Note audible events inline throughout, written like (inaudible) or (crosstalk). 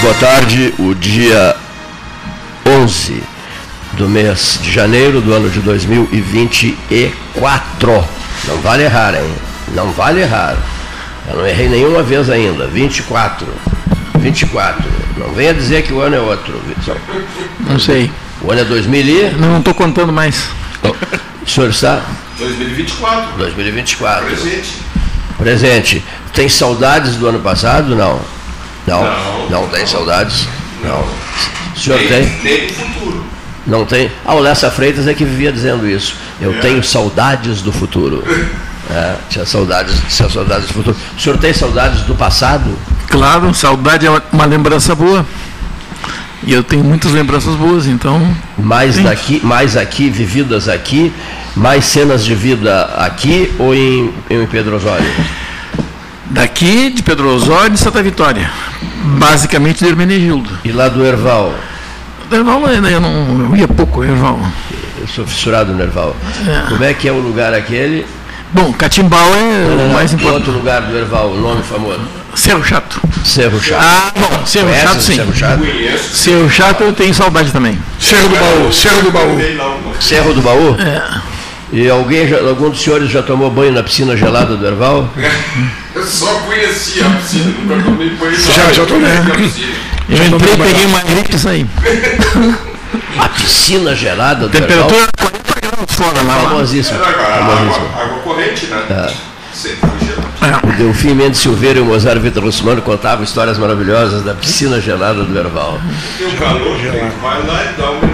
Boa tarde. O dia 11 do mês de janeiro do ano de 2024. Não vale errar, hein? Não vale errar. Eu não errei nenhuma vez ainda. 24. 24. Não venha dizer que o ano é outro. Não sei. O ano é 2000 e... Não estou contando mais. O senhor está? 2024. 2024. Presente. Presente. Tem saudades do ano passado? Não. Não, Não. não tem saudades? Não. O senhor Nem- tem? Nem do futuro. Não tem? Ah, o Lessa Freitas é que vivia dizendo isso. Eu É. tenho saudades do futuro. É, tinha saudades, tinha saudades do futuro. O senhor tem saudades do passado? Claro, saudade é uma- lembrança boa. E eu tenho muitas lembranças boas, então. Mais Sim. daqui, mais aqui, vividas aqui, mais cenas de vida aqui ou em, em Pedro Osório? Daqui de Pedro Osório e de Santa Vitória. Basicamente de Hermenegildo. E lá do Erval? Erval, eu, não, eu ia pouco, Erval. Eu sou fissurado no Erval. É. Como é que é o lugar aquele? Bom, Catimbau é o mais O importante. outro lugar do Erval, o nome famoso? Cerro Chato. Cerro Chato. Ah, bom, Cerro Conhece Chato sim. Cerro Chato? Cerro Chato eu tenho saudade também. Cerro do Baú, Cerro do Baú. Cerro do Baú? É. E alguém, já, algum dos senhores já tomou banho na piscina gelada do Erval? (laughs) Eu só conhecia a piscina, nunca tomei banho. Já, já tomei. Eu entrei, peguei uma gripe e saí. (laughs) A piscina gelada do Temperatura Erval? 40 graus fora lá. Era água, água, água corrente, né? Gelado. É. O Delfim Mendes Silveira e o Mozart Vitor Russumano contavam histórias maravilhosas da piscina gelada do Erval. Tem um calor, vai lá e dá um.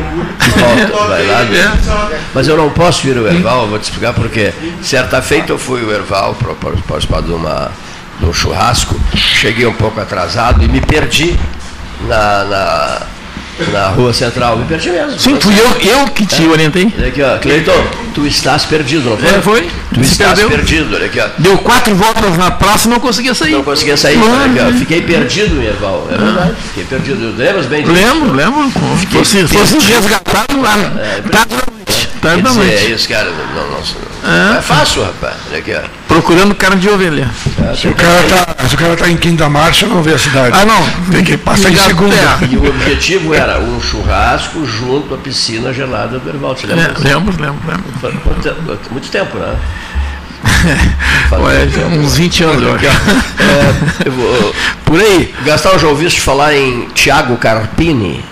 Volta, (laughs) vai lá, sabe? Mas eu não posso ir ao Erval, vou te explicar por quê. Certa feita eu fui ao Erval para participar de, uma, de um churrasco, cheguei um pouco atrasado e me perdi na, na, na rua central. Me perdi mesmo. Sim, fui eu, eu que te orientei. Olha aqui, ó. Cleiton, tu estás perdido, não foi? É, foi. Tu Se estás perdeu. perdido, olha aqui, ó. Deu quatro voltas na praça e não conseguia sair. Não conseguia sair, olha aqui, ó. Fiquei perdido Erval. É verdade. Fiquei perdido. Lembras bem disso? Lembro, lembro. Fosse, fosse resgatado lá. Tarde da dizer, é noite. isso, cara. Não, não, não é fácil, rapaz. Olha aqui, ó. Procurando cara de ovelha. Se o cara tá, se o cara tá em quinta marcha, não vê a cidade. Ah, não. Tem que passar em segunda. terra. E o objetivo era um churrasco junto à piscina gelada do Erval. Você lembra? É, lembro, lembro, lembro. Muito tempo, né? (laughs) Olha, tempo. uns 20 anos, eu acho. É, eu vou, (laughs) Por aí. Gastão, já ouviste falar em Thiago Carpini?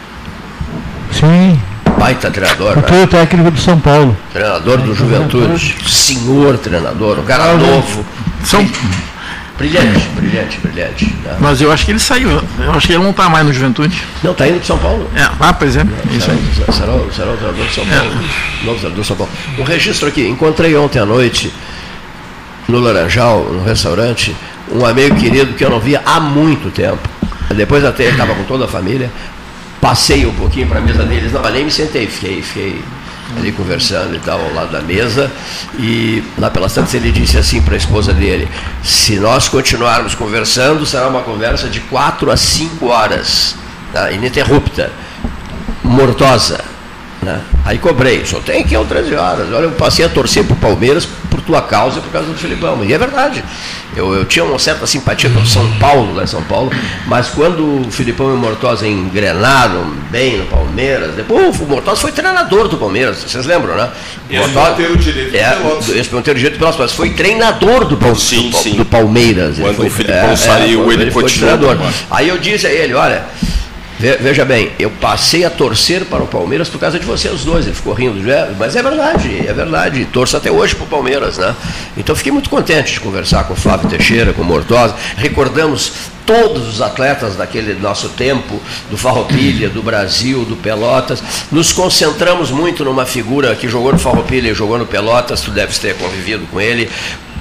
Sim, Baita treinador, né? foi o técnico do São Paulo. Treinador do Juventude. Senhor treinador, um cara novo. São... Brilhante, brilhante, brilhante. né? Mas eu acho que ele saiu. Eu acho que ele não está mais no Juventude. Não, tá indo para São Paulo. É, ah, pois é. Isso aí. Será, será, o- será o treinador de São Paulo. Novo treinador de São Paulo. Um registro aqui. Encontrei ontem à noite, no Laranjal, no restaurante, um amigo querido que eu não via há muito tempo. Depois até estava com toda a família. Passei um pouquinho para a mesa deles, não, mas nem me sentei, fiquei, fiquei ali conversando e tal, ao lado da mesa. E lá pelas tantas ele disse assim para a esposa dele: se nós continuarmos conversando, será uma conversa de quatro a cinco horas, tá? ininterrupta mortosa. Né? Aí cobrei, só tem que ir às 13 horas. Olha, eu passei a torcer pro Palmeiras por tua causa e por causa do Filipão. E é verdade. Eu, eu tinha uma certa simpatia pelo São Paulo, lá em São Paulo, mas quando o Filipão e o Mortosa engrenaram bem no Palmeiras, depois o Mortosa foi treinador do Palmeiras, vocês lembram, né? O Esse Mortosa- não teve o direito é, Pelotas. esse não teve o direito de Pelotas, mas foi treinador do, Pal- Sim, do, sim. do Palmeiras. Quando foi- o Filipão saiu, quando ele foi continuou treinador. agora. Aí eu disse a ele, olha, veja bem, eu passei a torcer para o Palmeiras por causa de vocês dois. Ele ficou rindo, "É, mas é verdade, é verdade. Torço até hoje para o Palmeiras, né? Então fiquei muito contente de conversar com o Flávio Teixeira, com o Mortosa. Recordamos todos os atletas daquele nosso tempo, do Farroupilha, do Brasil, do Pelotas. Nos concentramos muito numa figura que jogou no Farroupilha e jogou no Pelotas, tu deves ter convivido com ele,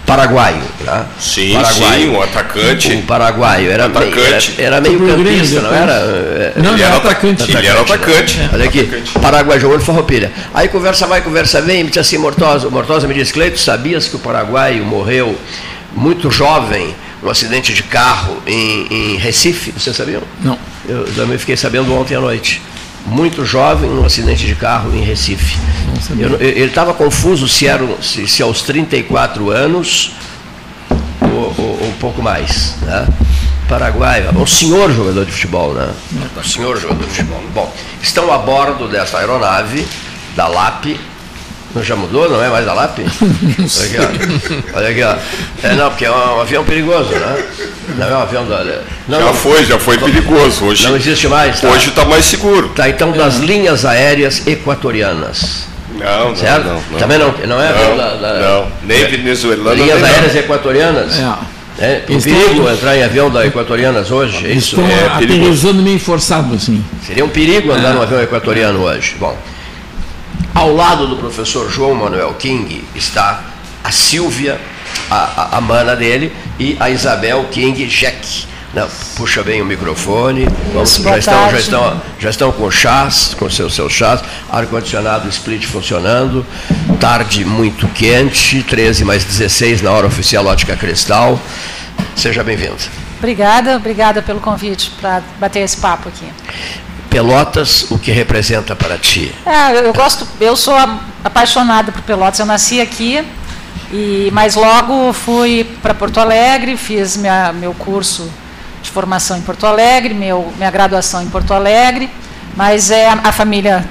paraguaio, né? Sim, paraguaio. sim, um atacante. O paraguaio era meio, era, Atacante. era meio campista, não era? É, Não, Ele era atacante. Ele era atacante. Olha aqui, Paraguai jogou no Farroupilha. Aí conversa vai, conversa vem, me disse assim, Mortosa, o Mortosa me disse, Cleito, sabias que o paraguaio morreu muito jovem, num acidente de carro em, em Recife? Vocês sabiam? Não. Eu também fiquei sabendo ontem à noite. Muito jovem, num acidente de carro em Recife. Eu não- ele estava confuso se, era, se, se aos 34 anos ou, ou- ou um pouco mais. Né? Paraguai, um senhor jogador de futebol, né? Um senhor jogador de futebol. Bom, estão a bordo dessa aeronave da LAP. Não já mudou? Não é mais da LAP? (laughs) Olha aqui, ó. Olha aqui, ó. É, não, porque é um avião perigoso, né? Não é um avião da. Não, Já não, foi, já foi perigoso. Hoje não existe mais. Tá? hoje está mais seguro. Tá, então das linhas aéreas equatorianas. Não, não, Certo? não. não. Também não, não é avião Não, da, da- não, nem venezuelano, Linhas nem aéreas equatorianas. É. É, um perigo entrar em avião da Equatorianas hoje, é isso? Estão é perigoso. aterrissando meio forçado, assim. Seria um perigo andar num avião equatoriano hoje. Bom, ao lado do professor João Manuel King está a Silvia, a, a, a mana dele, e a Isabel King Jack. Não, puxa bem o microfone. Vamos, Isso, já, estão, já, estão, já estão com chás, com seus, seus chás, ar-condicionado split funcionando, tarde muito quente, 13 mais 16 na hora oficial Ótica Cristal. Seja bem-vindo. Obrigada, obrigada pelo convite para bater esse papo aqui. Pelotas, o que representa para ti? É, eu gosto, eu sou apaixonada por Pelotas. Eu nasci aqui, e mas logo fui para Porto Alegre, fiz minha, meu curso de formação em Porto Alegre, meu, minha graduação em Porto Alegre, mas é a, a família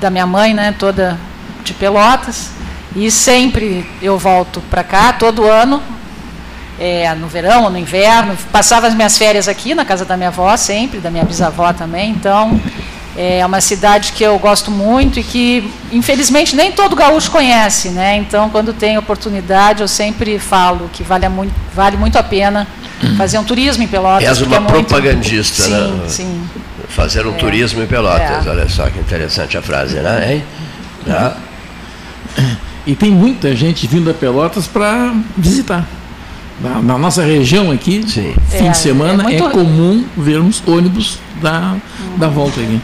da minha mãe, né, toda de Pelotas, e sempre eu volto para cá, todo ano, é, no verão ou no inverno. Passava as minhas férias aqui na casa da minha avó, sempre, da minha bisavó também. Então, é uma cidade que eu gosto muito e que, infelizmente, nem todo gaúcho conhece. Né? Então, quando tem oportunidade, eu sempre falo que vale muito, vale muito a pena fazer um turismo em Pelotas. És uma é muito- propagandista, sim, né? Sim, Fazer um turismo em Pelotas. É. Olha só que interessante a frase, né? Hein? Tá? E tem muita gente vindo a Pelotas para visitar. Na, na nossa região aqui, Sim. fim É, de semana, é é, comum vermos ônibus da, da volta aqui.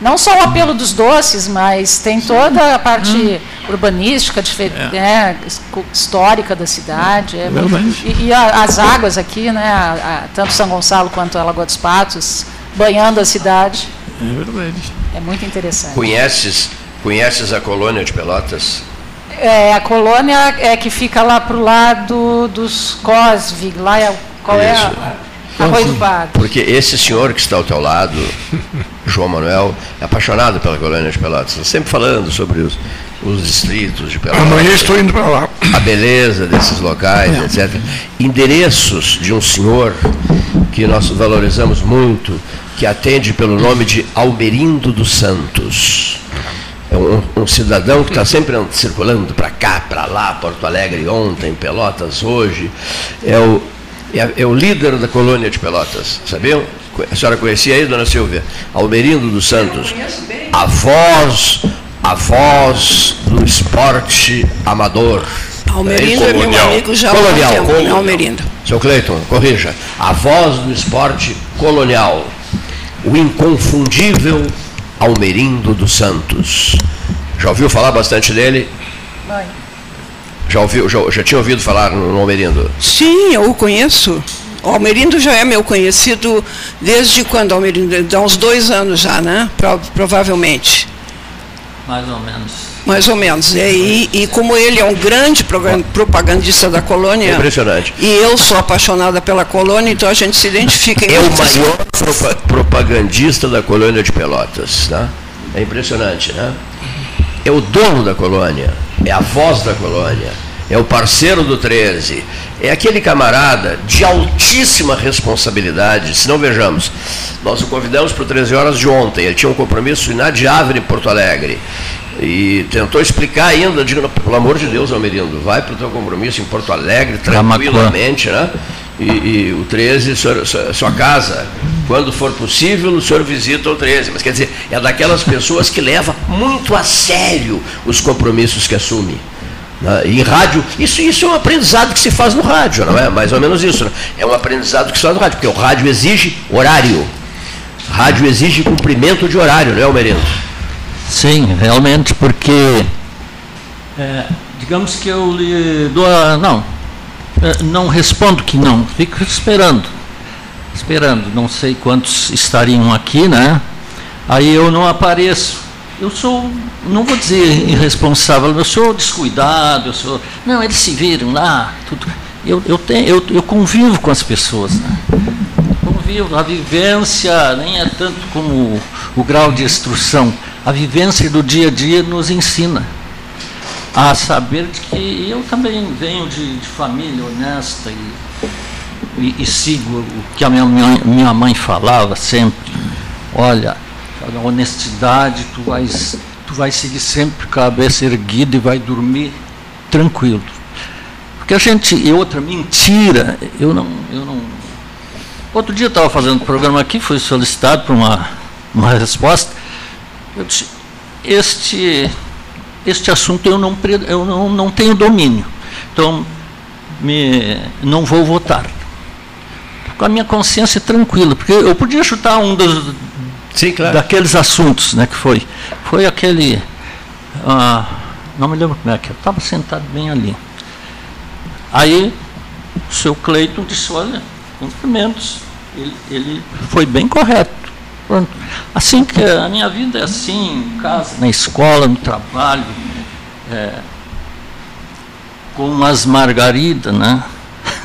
Não só o apelo dos doces, mas tem toda a parte urbanística, dife- né, histórica da cidade. É e e a- as águas aqui, né, a- a- tanto São Gonçalo quanto a Lagoa dos Patos, banhando a cidade. É verdade. É muito interessante. Conheces, conheces a colônia de Pelotas? É, a colônia é que fica lá pro lado dos Cosvig, lá é, o- qual é Isso. a, Arroio do Pato. Porque esse senhor que está ao teu lado, (laughs) João Manuel, é apaixonado pela colônia de Pelotas. Tá Sempre falando sobre os, os distritos de Pelotas. Amanhã estou indo para lá. a beleza desses locais, etc. Endereços de um senhor que nós valorizamos muito, que atende pelo nome de Almerindo dos Santos. É um, um cidadão que está sempre and- circulando para cá, para lá, Porto Alegre ontem, Pelotas hoje. É o, é, é o líder da colônia de Pelotas, sabiam? A senhora conhecia aí, dona Silvia? Almerindo dos Santos. A voz, a voz do esporte amador. Almerindo é meu Colonial. amigo já Colonial, tempo. colonial. Almerindo. Seu Cleiton, corrija. A voz do esporte colonial. O inconfundível Almerindo dos Santos. Já ouviu falar bastante dele? Mãe. Já, ouviu, já, já tinha ouvido falar no, Almerindo? Sim, eu o conheço. O Almerindo já é meu conhecido desde quando, Almerindo? Há uns dois anos já, né? Pro- provavelmente. Mais ou menos. Mais ou menos. E, e como ele é um grande propagandista da colônia, Impressionante. e eu sou apaixonada pela colônia, então a gente se identifica em É o maior propa- propagandista da colônia de Pelotas. Né? É impressionante, né? É o dono da colônia, é a voz da colônia, é o parceiro do 13, é aquele camarada de altíssima responsabilidade. Se não vejamos, nós o convidamos para o 13 horas de ontem, ele tinha um compromisso inadiável em Porto Alegre. E tentou explicar ainda, digo, pelo amor de Deus, Almerindo, vai para o teu compromisso em Porto Alegre, Camacuã. tranquilamente, né? E, e o 13, senhor- sua, casa, quando for possível, o senhor visita o 13. Mas quer dizer, é daquelas pessoas que leva muito a sério os compromissos que assume. né? E em rádio, isso, isso é um aprendizado que se faz no rádio, não é? Mais ou menos isso. Né? É um aprendizado que se faz no rádio, porque o rádio exige horário. Rádio exige cumprimento de horário, não é, Almerindo? Sim, realmente, porque é, digamos que eu lhe dou a. Não, é, não respondo que não, fico esperando. Esperando, não sei quantos estariam aqui, né? Aí eu não apareço. Eu sou, não vou dizer irresponsável, eu sou descuidado, eu sou. Não, eles se viram lá, tudo. Eu, eu, tenho, eu, eu convivo com as pessoas, né? convivo, a vivência nem é tanto como o, o grau de instrução, a vivência do dia a dia nos ensina a saber de que eu também venho de, de família honesta e, e, e sigo o que a minha, minha, mãe falava sempre. Olha, a honestidade, tu vais, tu vais seguir sempre com a cabeça erguida e vai dormir tranquilo. Porque a gente, e outra mentira, eu não, eu não Outro dia eu estava fazendo um programa aqui, fui solicitado para uma, uma resposta. Eu disse, este, este assunto eu não, eu não, não tenho domínio. Então, me, não vou votar. Com a minha consciência tranquila, porque eu podia chutar um dos, Sim, claro. daqueles assuntos né, que foi. Foi aquele. ah, não me lembro como é que eu estava sentado bem ali. Aí o seu Cleiton disse, olha, cumprimentos. Ele, ele foi bem correto. Pronto. Assim que a minha vida é assim, em casa, na escola, no trabalho, é, com as margaridas, né?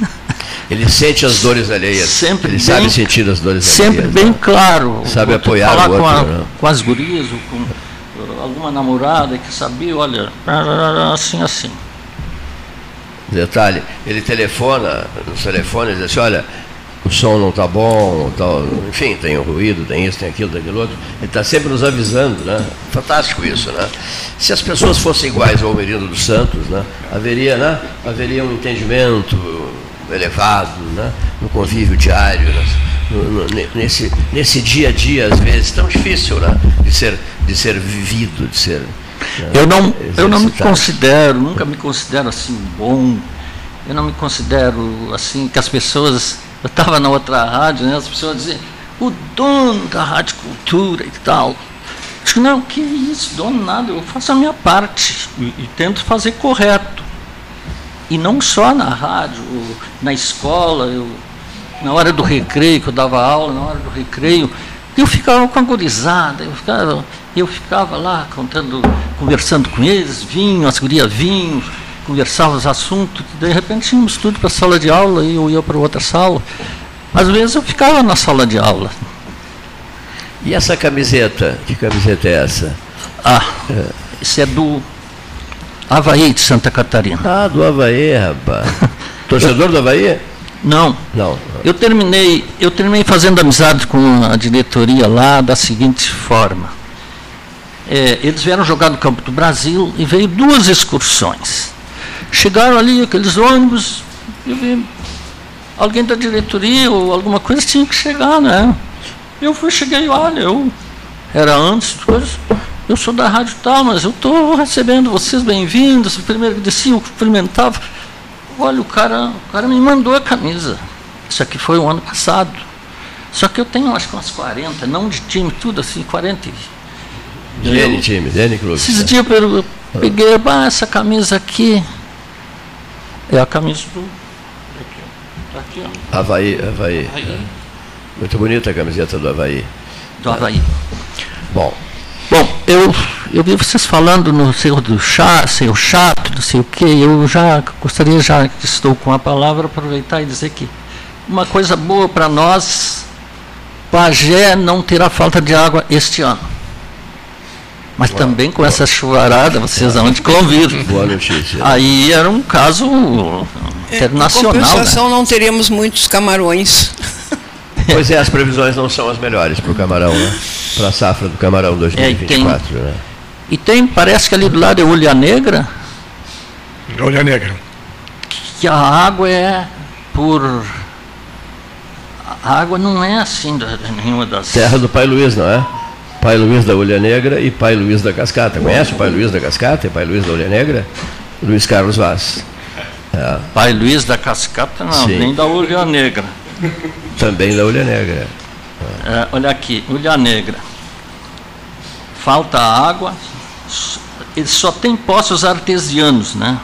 (laughs) Ele sente as dores alheias. Sempre Ele bem- sabe sentir as dores Sempre alheias. bem né? claro. Sabe apoiar falar o com, a- outro, né? com as gurias, ou com uh, alguma namorada que sabia, olha, assim, assim. Detalhe, ele telefona, no telefone, ele diz assim, olha, o som não está bom, tal, enfim, tem o ruído, tem isso, tem aquilo, tem aquilo outro. Ele está sempre nos avisando, né? Fantástico isso, né? Se as pessoas fossem iguais ao Almerindo dos Santos, né? Haveria, né? Haveria um entendimento elevado, né? No convívio diário, né? No- no- ne- nesse, nesse dia a dia, às vezes, tão difícil, né? De ser, de ser vivido, de ser... né? Eu não, eu não me considero, nunca me considero assim bom. Eu não me considero assim que as pessoas. Eu estava na outra rádio, né, as pessoas diziam, o dono da Rádio Cultura e tal. Digo, não, que isso, dono nada, eu faço a minha parte e, e tento fazer correto. E não só na rádio, na escola, eu, na hora do recreio, que eu dava aula, na hora do recreio, eu ficava com a gurizada, eu ficava, eu ficava lá contando, conversando com eles, vinham, as gurias vinham, conversava os assuntos, de repente tínhamos tudo para a sala de aula e eu ia para outra sala. Às vezes eu ficava na sala de aula. E essa camiseta? Que camiseta é essa? Ah, isso é do Havaí de Santa Catarina. Ah, do Havaí, rapaz. (laughs) Torcedor do Havaí? Não, Não. Eu terminei, eu terminei fazendo amizade com a diretoria lá da seguinte forma. É, eles vieram jogar no Campo do Brasil e veio duas excursões. Chegaram ali aqueles ônibus, eu vi alguém da diretoria ou alguma coisa tinha que chegar, né? Eu fui, cheguei, olha, eu era antes, depois, eu sou da rádio tal, mas eu estou recebendo vocês bem-vindos. Primeiro que descia, eu cumprimentava. Olha, o cara, o cara me mandou a camisa. Isso aqui foi o ano passado. Só que eu tenho acho que umas 40, não de time, tudo assim, 40. e- De N time, de N clube. Esses dias eu eu peguei, ah, essa camisa aqui é a camisa do. Aqui, aqui, ó. Havaí, Havaí. Aí, Muito bonita a camiseta do Havaí. do Havaí. Bom, Bom, eu, eu vi vocês falando no seu do chá, seu chato, não sei o quê. Eu já gostaria, já que estou com a palavra, aproveitar e dizer que uma coisa boa para nós, Pagé não terá falta de água este ano. Mas também com essa chuvarada, vocês onde conviram. Boa notícia. Aí era um caso Em internacional. Né? compensação, não teríamos muitos camarões. Pois é, as previsões não são as melhores para o camarão, né? Para a safra do camarão 2024, né? E tem, parece que ali do lado é Ulha Negra, Olha negra. que a água é por. A água não é assim da, nenhuma das. Terra do Pai Luiz, não é? Pai Luiz da Ulha Negra e Pai Luiz da Cascata. Conhece o Pai Luiz da Cascata e Pai Luiz da Ulha Negra? Luiz Carlos Vaz. É, Pai Luiz da Cascata, não, Sim. nem da Ulha Negra. também da Ulha Negra. É, olha aqui, Ulha Negra. Falta água, ele só tem poços artesianos, né?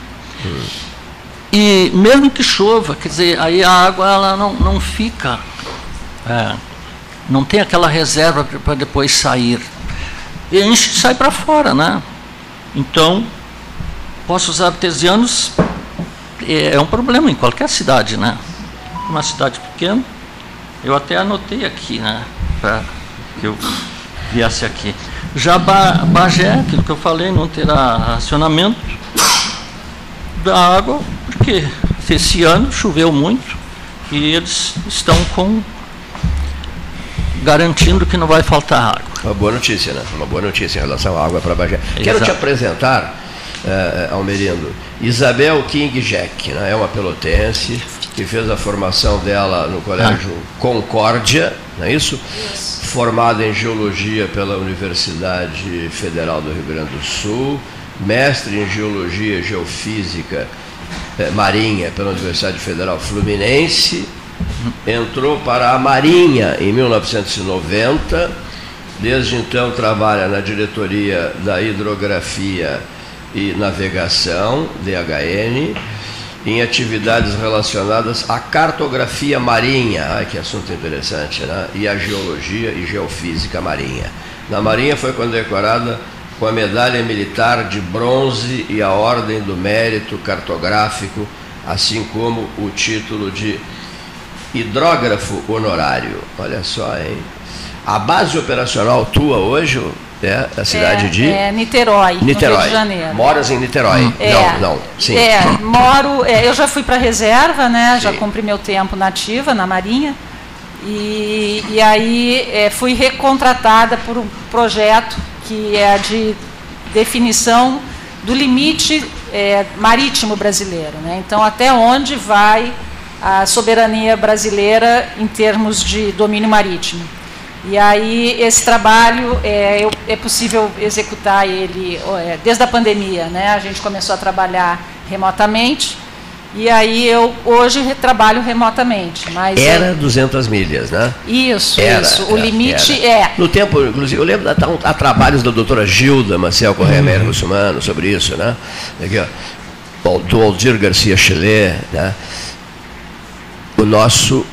E mesmo que chova, quer dizer, aí a água ela não, não fica, é, não tem aquela reserva para depois sair. E enche e sai para fora, né? Então, poços artesianos é, é um problema em qualquer cidade, né? Uma cidade pequena, eu até anotei aqui, né? Para que eu viesse aqui. Já Ba- Bagé, aquilo que eu falei, não terá racionamento da água, porque esse ano choveu muito e eles estão com garantindo que não vai faltar água. Uma boa notícia, né? Uma boa notícia em relação à água para Bagé. Quero Exato. te apresentar, eh, Almerindo, Isabel King Jack, né? é uma pelotense que fez a formação dela no Colégio Concórdia, não é isso? Formada em Geologia pela Universidade Federal do Rio Grande do Sul, mestre em Geologia e Geofísica eh, Marinha pela Universidade Federal Fluminense, entrou para a Marinha em 1990. Desde então trabalha na diretoria da Hidrografia e Navegação, DHN, em atividades relacionadas à cartografia marinha, ai que assunto interessante, né? E à geologia e geofísica marinha. Na Marinha foi condecorada com a medalha militar de bronze e a ordem do mérito cartográfico, assim como o título de hidrógrafo honorário. Olha só, hein? A base operacional tua hoje é a cidade é, de é Niterói, Niterói. Rio de Janeiro. Moras em Niterói? É, Não, não. Sim. É, moro. é, eu já fui para reserva, né? Já Sim. cumpri meu tempo na ativa, na Marinha. E, e aí é, fui recontratada por um projeto que é de definição do limite é, marítimo brasileiro. Né? Então, até onde vai a soberania brasileira em termos de domínio marítimo. E aí esse trabalho é, é possível executar ele é, desde a pandemia, né? A gente começou a trabalhar remotamente e aí eu hoje trabalho remotamente. Mas é- Era 200 milhas, né? isso, Era, isso. O era, limite era. é No tempo, inclusive, eu lembro da, há trabalhos da doutora Gilda Maciel Correia Américo Muçulmano sobre isso, né? Aqui, ó, do Aldir Garcia Chile, né? O nosso,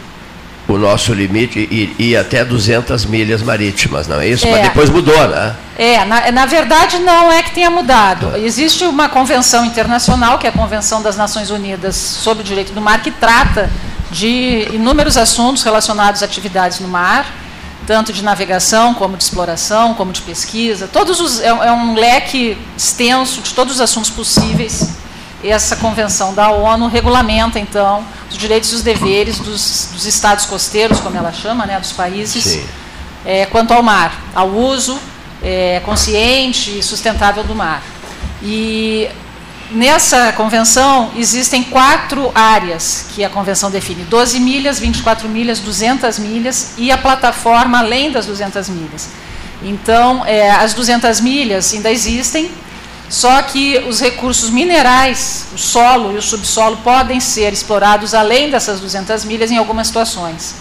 o nosso limite i- ia até 200 milhas marítimas, não é isso? Mas É. depois mudou, né? É, na, na verdade não é que tenha mudado. Existe uma convenção internacional, que é a Convenção das Nações Unidas sobre o Direito do Mar, que trata de inúmeros assuntos relacionados a atividades no mar, tanto de navegação, como de exploração, como de pesquisa. Todos os, é, é um leque extenso de todos os assuntos possíveis. Essa convenção da ONU regulamenta, então, os direitos e os deveres dos, dos estados costeiros, como ela chama, né, dos países, é, quanto ao mar, ao uso é, consciente e sustentável do mar. E nessa convenção existem quatro áreas que a convenção define: 12 milhas, 24 milhas, 200 milhas e a plataforma além das 200 milhas. Então, é, as 200 milhas ainda existem, só que os recursos minerais, o solo e o subsolo, podem ser explorados além dessas 200 milhas em algumas situações.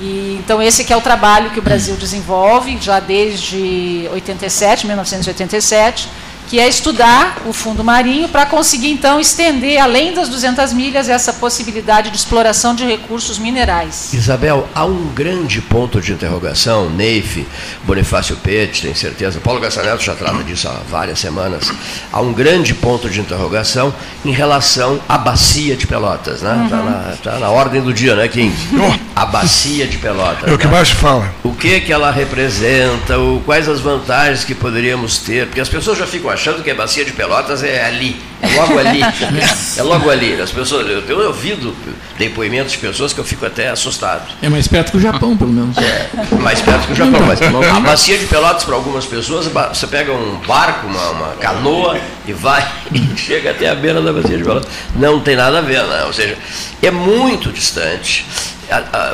E, então esse que é o trabalho que o Brasil desenvolve já desde 87, 1987, que é estudar o fundo marinho para conseguir então estender além das 200 milhas essa possibilidade de exploração de recursos minerais. Isabel, há um grande ponto de interrogação, Neif, Bonifácio Pete, tem certeza, Paulo Gassaneto já trata disso há várias semanas. Há um grande ponto de interrogação em relação à bacia de Pelotas, né? Está na, tá na ordem do dia, né, Kim? A bacia de Pelotas. É o que né? mais se fala. O que que ela representa, o, quais as vantagens que poderíamos ter, porque as pessoas já ficam achando que a bacia de Pelotas é ali, é logo ali, (laughs) é logo ali. As pessoas, eu tenho ouvido depoimentos de pessoas que eu fico até assustado. É mais perto que o Japão, pelo menos. É, mais perto que o Japão, mas a bacia de Pelotas para algumas pessoas, você pega um barco, uma, uma canoa e vai (laughs) e chega até a beira da bacia de Pelotas. Não tem nada a ver, né? ou seja, é muito distante.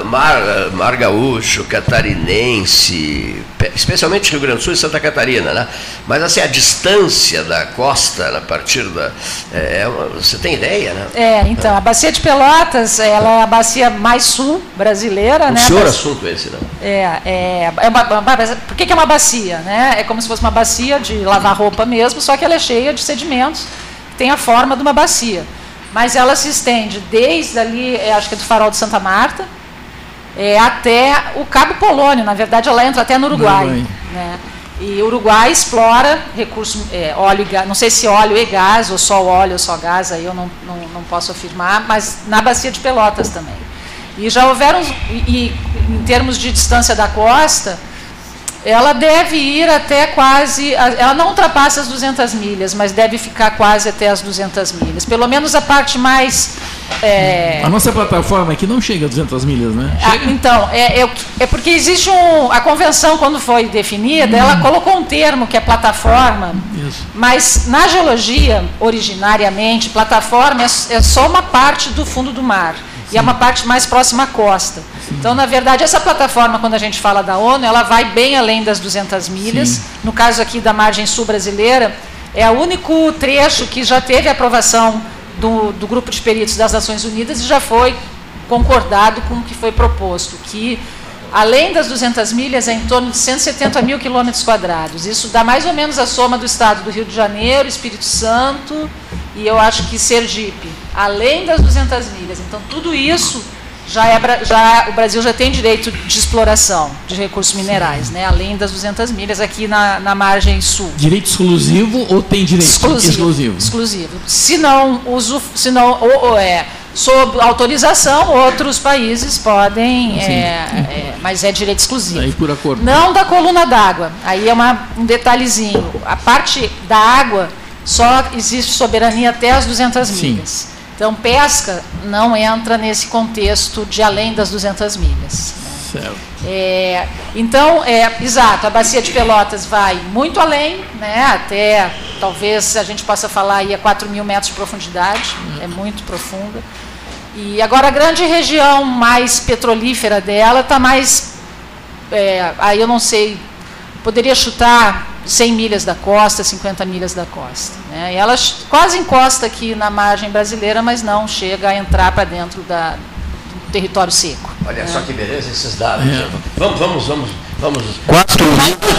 Mar, Mar Gaúcho, Catarinense, pe- especialmente Rio Grande do Sul e Santa Catarina, né? Mas assim, a distância da costa a partir da. É, é uma- você tem ideia, né? É, então, a bacia de Pelotas, ela é a bacia mais sul brasileira, O né? senhor Mas- assunto esse, né? É, é, é uma, uma- por que, que é uma bacia? Né? É como se fosse uma bacia de lavar roupa mesmo, só que ela é cheia de sedimentos, tem a forma de uma bacia. Mas ela se estende desde ali, é, acho que é do farol de Santa Marta, é, até o Cabo Polônio. Na verdade, ela entra até no Uruguai. Uruguai. né? E o Uruguai explora recurso, é, óleo e gás, não sei se óleo e gás, ou só óleo ou só gás, aí eu não, não, não posso afirmar, mas na bacia de Pelotas também. E já houveram, e, e em termos de distância da costa, ela deve ir até quase, ela não ultrapassa as 200 milhas, mas deve ficar quase até as 200 milhas. Pelo menos a parte mais... é, A nossa plataforma aqui não chega a 200 milhas, né? ah, então, é, é, é porque existe um. A convenção, quando foi definida, ela colocou um termo que é plataforma, Isso. mas na geologia, originariamente, plataforma é, é só uma parte do fundo do mar. E é uma parte mais próxima à costa. Então, na verdade, essa plataforma, quando a gente fala da ONU, ela vai bem além das 200 milhas. Sim. No caso aqui da margem sul brasileira, é o único trecho que já teve aprovação do, do grupo de peritos das Nações Unidas e já foi concordado com o que foi proposto, que além das 200 milhas é em torno de 170 mil quilômetros quadrados. Isso dá mais ou menos a soma do estado do Rio de Janeiro, Espírito Santo e eu acho que Sergipe, além das 200 milhas. Então tudo isso já é já o Brasil já tem direito de exploração de recursos minerais, né? Além das 200 milhas aqui na, na margem sul. Direito exclusivo ou tem direito Exclusivo. exclusivo? Exclusivo. Se não, uso, se não ou, ou é, sob autorização, outros países podem, é, é, mas é direito exclusivo. Aí por acordo. Não da coluna d'água. Aí é uma, um detalhezinho. A parte da água só existe soberania até as 200 Sim. milhas. Então, pesca não entra nesse contexto de além das 200 milhas. Certo. É, então, é, exato, a bacia de Pelotas vai muito além, né, até talvez a gente possa falar aí a 4 mil metros de profundidade, é muito profunda. E agora a grande região mais petrolífera dela está mais, é, aí eu não sei, poderia chutar 100 milhas da costa, 50 milhas da costa. Né? E ela quase encosta aqui na margem brasileira, mas não chega a entrar para dentro da, do território seco. Olha só que beleza esses dados. É. Vamos, vamos, vamos, vamos. Quatro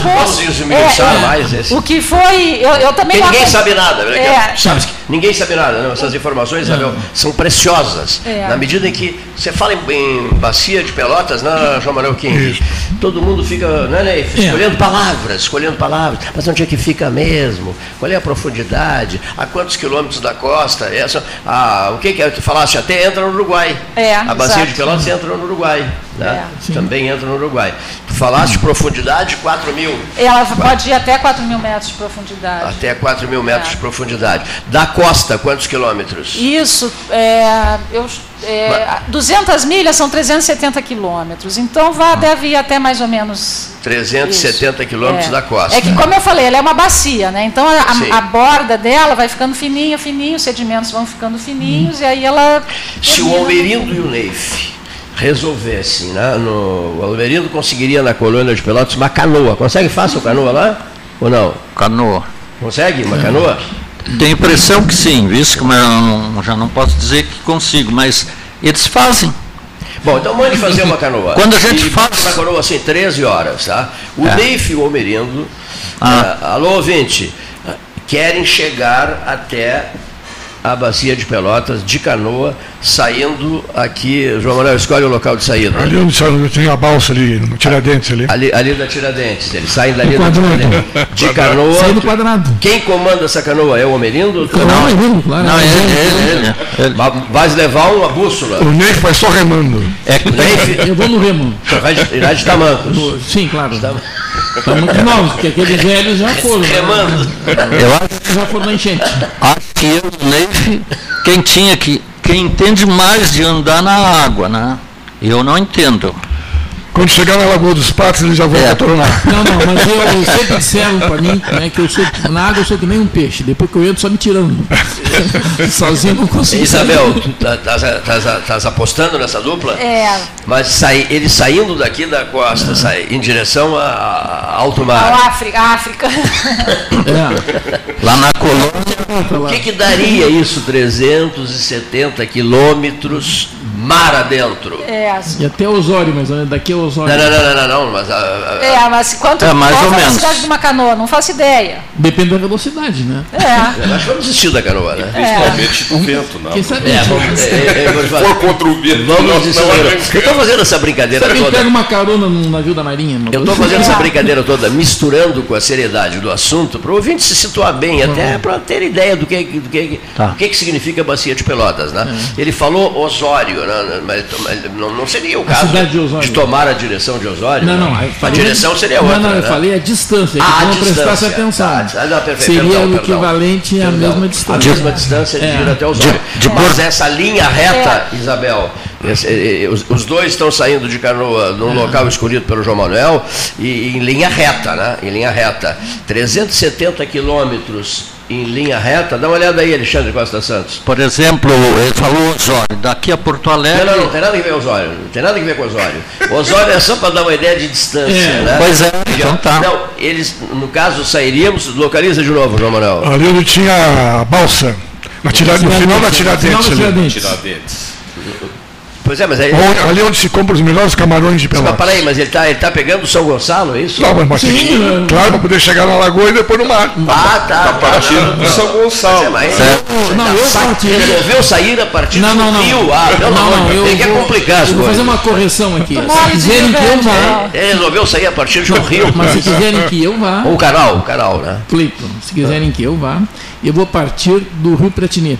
Vamos esmiuçar É, é, mais esse. O que foi, eu, eu também Porque ninguém não- sabe nada, né? É. Sabe que ninguém sabe nada, né? Essas informações, Isabel, são preciosas. É. Na medida em que você fala em, em bacia de pelotas, né, João Manuel King? Todo mundo fica, né, né, escolhendo palavras, escolhendo palavras. Mas onde é que fica mesmo? Qual é a profundidade? A quantos quilômetros da costa? Essa, ah, o que que é? Tu falaste até entra no Uruguai. É, a bacia exato. de pelotas entra no Uruguai. Né? É. Também entra no Uruguai. Tu falaste profundidade 4 mil. Ela pode ir até 4 mil metros de profundidade. Até 4 mil metros É. de profundidade. Da costa, quantos quilômetros? Isso, é, eu, é, 200 milhas são 370 quilômetros. Então vá, deve ir até mais ou menos. 370 isso. quilômetros É. da costa. É que, como eu falei, ela é uma bacia, né? Então a- a, a borda dela vai ficando fininha, fininha, os sedimentos vão ficando fininhos, e aí ela. Se o Almerindo e o Neif resolvessem, né, no, o Almerindo conseguiria na colônia de Pelotas uma canoa. Consegue fácil canoa lá? Ou não? Canoa. Consegue uma canoa? Tenho impressão que sim, visto que eu não- já não posso dizer que consigo, mas eles fazem. Bom, então mande fazer uma canoa. Quando a gente e faz- Uma canoa assim, 13 horas, tá? O É. Neif e o Almerindo. Ah. ah, alô, ouvinte. querem chegar até a bacia de Pelotas de canoa, saindo aqui. João Manuel, escolhe o local de saída. Ali onde saiu- tem a balsa ali, no Tiradentes ali. Ali, ali da Tiradentes, eles saem dali da quadrado. Tiradentes. De canoa. Sai do quadrado. Quem comanda essa canoa? É o Omerindo? Não, é lindo, claro. Não, é ele, lindo. ele, ele, Va- Vais levar uma bússola. O Ney vai só remando. é, Nem Eu vou no remo. Vai de- irá de tamancos. Sim, claro. Está muito novos, porque aqueles velhos já foram. né? Eu acho, Já foram na enchente. acho que eu o Neif, quem tinha que, quem entende mais de andar na água, né? Eu não entendo. Quando chegar na Lagoa dos Patos, eles já vão É. Não, não, mas eu, eu sempre disseram para mim né, que eu sou, na água eu sou que nem um peixe. Depois que eu entro, só me tirando. (laughs) Sozinho eu não consigo. Isabel, tu tá- estás tá, tá, apostando nessa dupla? É, Mas sai, ele saindo daqui da costa, sai em direção a, a alto a mar. África. a África. (laughs) É, Lá na colônia, tá O que, que daria isso, 370 quilômetros mar adentro? É, E até Osório, mas olha, daqui é Osório. Não, não, não, não, não, não, mas a- a- é, mas quanto É, mais ou a menos. velocidade de uma canoa? Não faço ideia. Depende da velocidade, né? É. acho que vamos desistir da canoa, né? Principalmente do vento, não. Quem sabe? É, vamos, é, é, é, vamos Se for fazer- contra o vento, vamos não, desistir. Eu estou fazendo essa brincadeira Sabe toda. pega uma carona num navio da Marinha? Eu estou fazendo (laughs) essa brincadeira toda, misturando com a seriedade do assunto, para o ouvinte se situar bem, até para ter ideia do que, do que, Tá. do que, que significa a bacia de Pelotas. Né? Ele falou Osório, né? mas, mas não, não seria o caso cidade de Osório. tomar a direção de Osório? Não, não. eu A direção seria não, outra. Não, eu né? falei a distância, que Ah, a não prestasse distância. atenção. Tá, tá, não, perfeito, Seria perdão, o perdão. equivalente à Perdão. mesma A distância. mesma distância de É. ir até Osório. de Mas essa linha reta, Isabel, esse- os, os dois estão saindo de canoa num local escolhido pelo João Manuel e em linha reta, né? Em linha reta. 370 quilômetros em linha reta. Dá uma olhada aí, Alexandre Costa Santos. por exemplo, ele falou Osório, daqui a Porto Alegre. Não, não, não tem nada a ver com Osório. Não tem nada a ver com Osório. Osório é só para dar uma ideia de distância, É, né? Pois é, então tá. Não, eles, no caso, sairíamos. Localiza de novo, João Manuel. Ali onde tinha a balsa, na tira, no final da Tiradentes. Final da ali. Tiradentes. Pois é, mas aí. Onde- Ali onde se compra os melhores camarões de Mas Pelotas. peraí, mas ele está ele tá pegando São Gonçalo, é isso? Não, mas, mas Sim, que- claro, para poder chegar na lagoa e depois no mar. Ah, tá. Partindo do São Gonçalo. Mas, Não, eu parti. resolveu sair a partir Não, não, do não. Rio. Ah, pelo Não, não, eu que vou- complicar as eu vou fazer coisas. uma correção aqui. Se quiserem que eu vá, né? Ele resolveu sair a partir do Rio. (laughs) mas se quiserem que eu vá, Ou o canal, o canal, né? Cleiton, se quiserem que eu vá, eu vou partir do Rio Pretinê.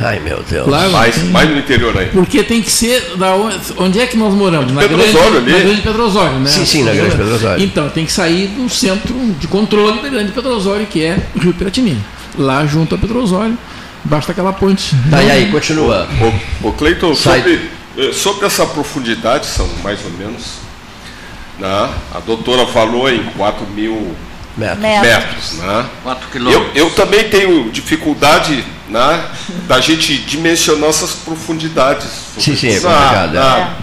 Ai, meu Deus. Claro, Mais, tem- mais no interior aí. porque tem que ser da onde, onde é que nós moramos? Na Pedro grande, ali. na grande Pedro Osório, né? Sim, sim, na Grande Pedro Osório. Então, tem que sair do centro de controle da grande Pedro Osório, que é o Rio Piratini. Lá junto a Pedro Osório, embaixo daquela ponte. Tá, e aí, continua. O, o Cleiton, Sai. sobre, eh, sobre essa profundidade, são mais ou menos. Né? A doutora falou em 4 mil Metro. Metro. metros. Né? 4 Eu, quilômetros. eu também tenho dificuldade né, da gente dimensionar essas profundidades. Sim, sim, é Ah, complicado, é. ah,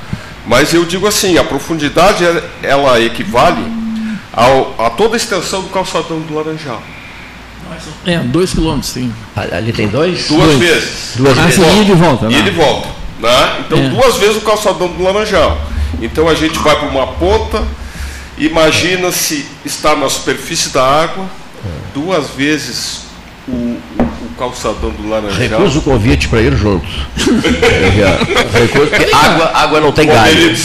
Mas eu digo assim, a profundidade ela- ela equivale ao- a toda a extensão do calçadão do Laranjal. É, dois quilômetros, sim. Ali tem dois? Duas Dois. vezes. Duas Ah, vezes. e volta, E né? ele volta. Né? Então, É. duas vezes o calçadão do Laranjal. Então, a gente vai para uma ponta, imagina se está na superfície da água, duas vezes o, o- o calçadão do Laranjal. Recuso o convite para ir junto. (laughs) Recuso, porque água, água não tem galho.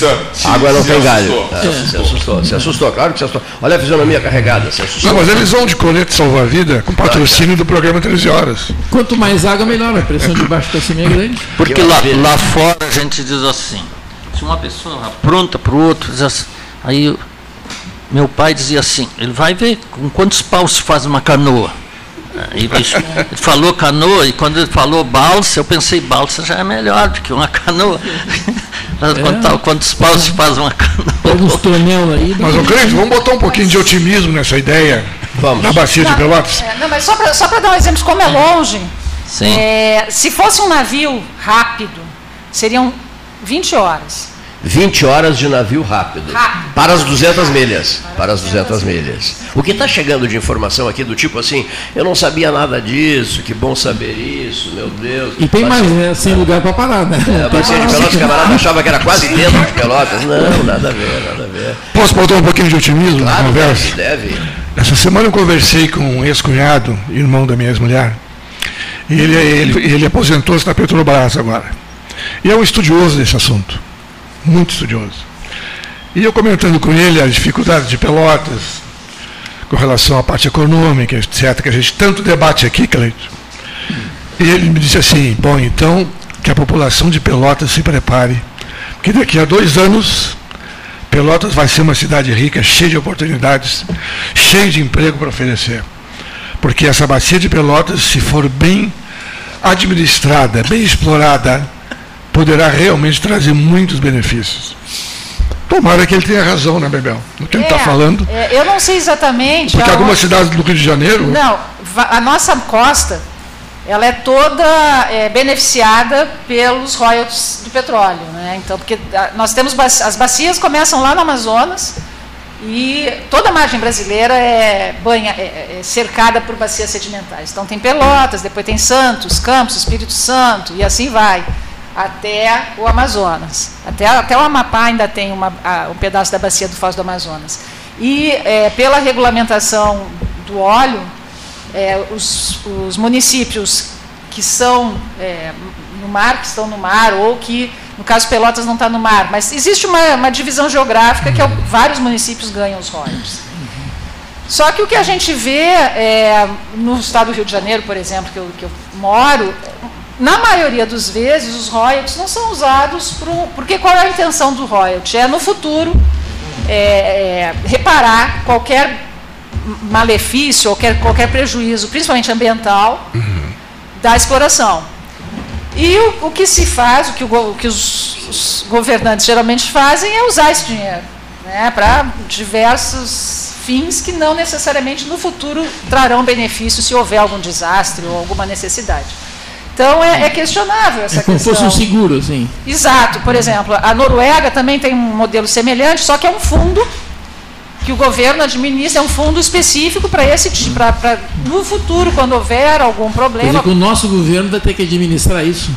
Água não tem galho. É, Se assustou, se assustou, claro que se assustou. Olha a fisionomia carregada, se assustou. Não, mas eles vão de colete salva-vida com patrocínio do programa 13 Horas. Quanto mais água, melhor. A pressão de baixo para cima é grande. Porque Que lá, lá fora a gente diz assim, se uma pessoa apronta para o outro, diz assim, aí eu- meu pai dizia assim, ele vai ver com quantos paus se faz uma canoa. Aí, bicho, ele falou canoa e quando ele falou balsa, eu pensei, balsa já é melhor do que uma canoa. (laughs) Quanto- Quantos paus se faz uma canoa? Pega tonel aí. Mas, ô Cleiton, vamos botar um pouquinho de otimismo nessa ideia Vamos. na bacia de Não, Pelotas? é, não, mas só para dar um exemplo de como é longe, Sim. é, se fosse um navio rápido, seriam 20 horas. 20 horas de navio rápido. Rápido. Para as 200 milhas. Para as 200 milhas. O que está chegando de informação aqui do tipo assim, eu não sabia nada disso, que bom saber isso, meu Deus. E tem mais, né? Sem lugar para parar, né? É, a bacia de. Pelotas, o camarada achava que era quase dentro de Pelotas. Não, nada a ver, nada a ver. Posso botar um pouquinho de otimismo na Claro, conversa? deve, deve. Essa semana eu conversei com um ex-cunhado, irmão da minha ex-mulher, e ele, ele, ele aposentou-se na Petrobras agora. E é um estudioso desse assunto, muito estudioso. E eu comentando com ele as dificuldades de Pelotas, com relação à parte econômica, etc., que a gente tanto debate aqui, Cleito. E ele me disse assim, bom, então que a população de Pelotas se prepare, porque daqui a dois anos Pelotas vai ser uma cidade rica, cheia de oportunidades, cheia de emprego para oferecer. Porque essa bacia de Pelotas, se for bem administrada, bem explorada, poderá realmente trazer muitos benefícios. Tomara que ele tenha razão, né, Bebel? No que ele está É, falando. é, eu não sei exatamente. Porque algumas cidades do Rio de Janeiro. Não, a nossa costa, ela é toda é, beneficiada pelos royalties do petróleo, né? Então, porque ah, nós temos as bacias começam lá no Amazonas e toda a margem brasileira é, banha, é- é cercada por bacias sedimentares. Então tem Pelotas, depois tem Santos, Campos, Espírito Santo e assim vai até o Amazonas. Até, até o Amapá ainda tem uma, a- um pedaço da bacia do Foz do Amazonas. E é, pela regulamentação do óleo, é, os, os municípios que são é, no mar, que estão no mar, ou que, no caso Pelotas não está no mar, mas existe uma, uma divisão geográfica que é vários municípios ganham os royalties. Só que o que a gente vê é, no estado do Rio de Janeiro, por exemplo, que eu, que eu moro, na maioria das vezes os royalties não são usados pro, porque qual é a intenção do royalty? É no futuro é, é, reparar qualquer malefício, qualquer, qualquer prejuízo, principalmente ambiental, da exploração. E o, o que se faz, o que, o o que os, os governantes geralmente fazem é usar esse dinheiro né, para diversos fins que não necessariamente no futuro trarão benefício se houver algum desastre ou alguma necessidade. Então é, é questionável essa É como se questão. fosse um seguro, assim. Exato. Por exemplo, a Noruega também tem um modelo semelhante, só que é um fundo que o governo administra, é um fundo específico para esse tipo, para no futuro, quando houver algum Quer problema, dizer que o nosso governo vai ter que administrar isso.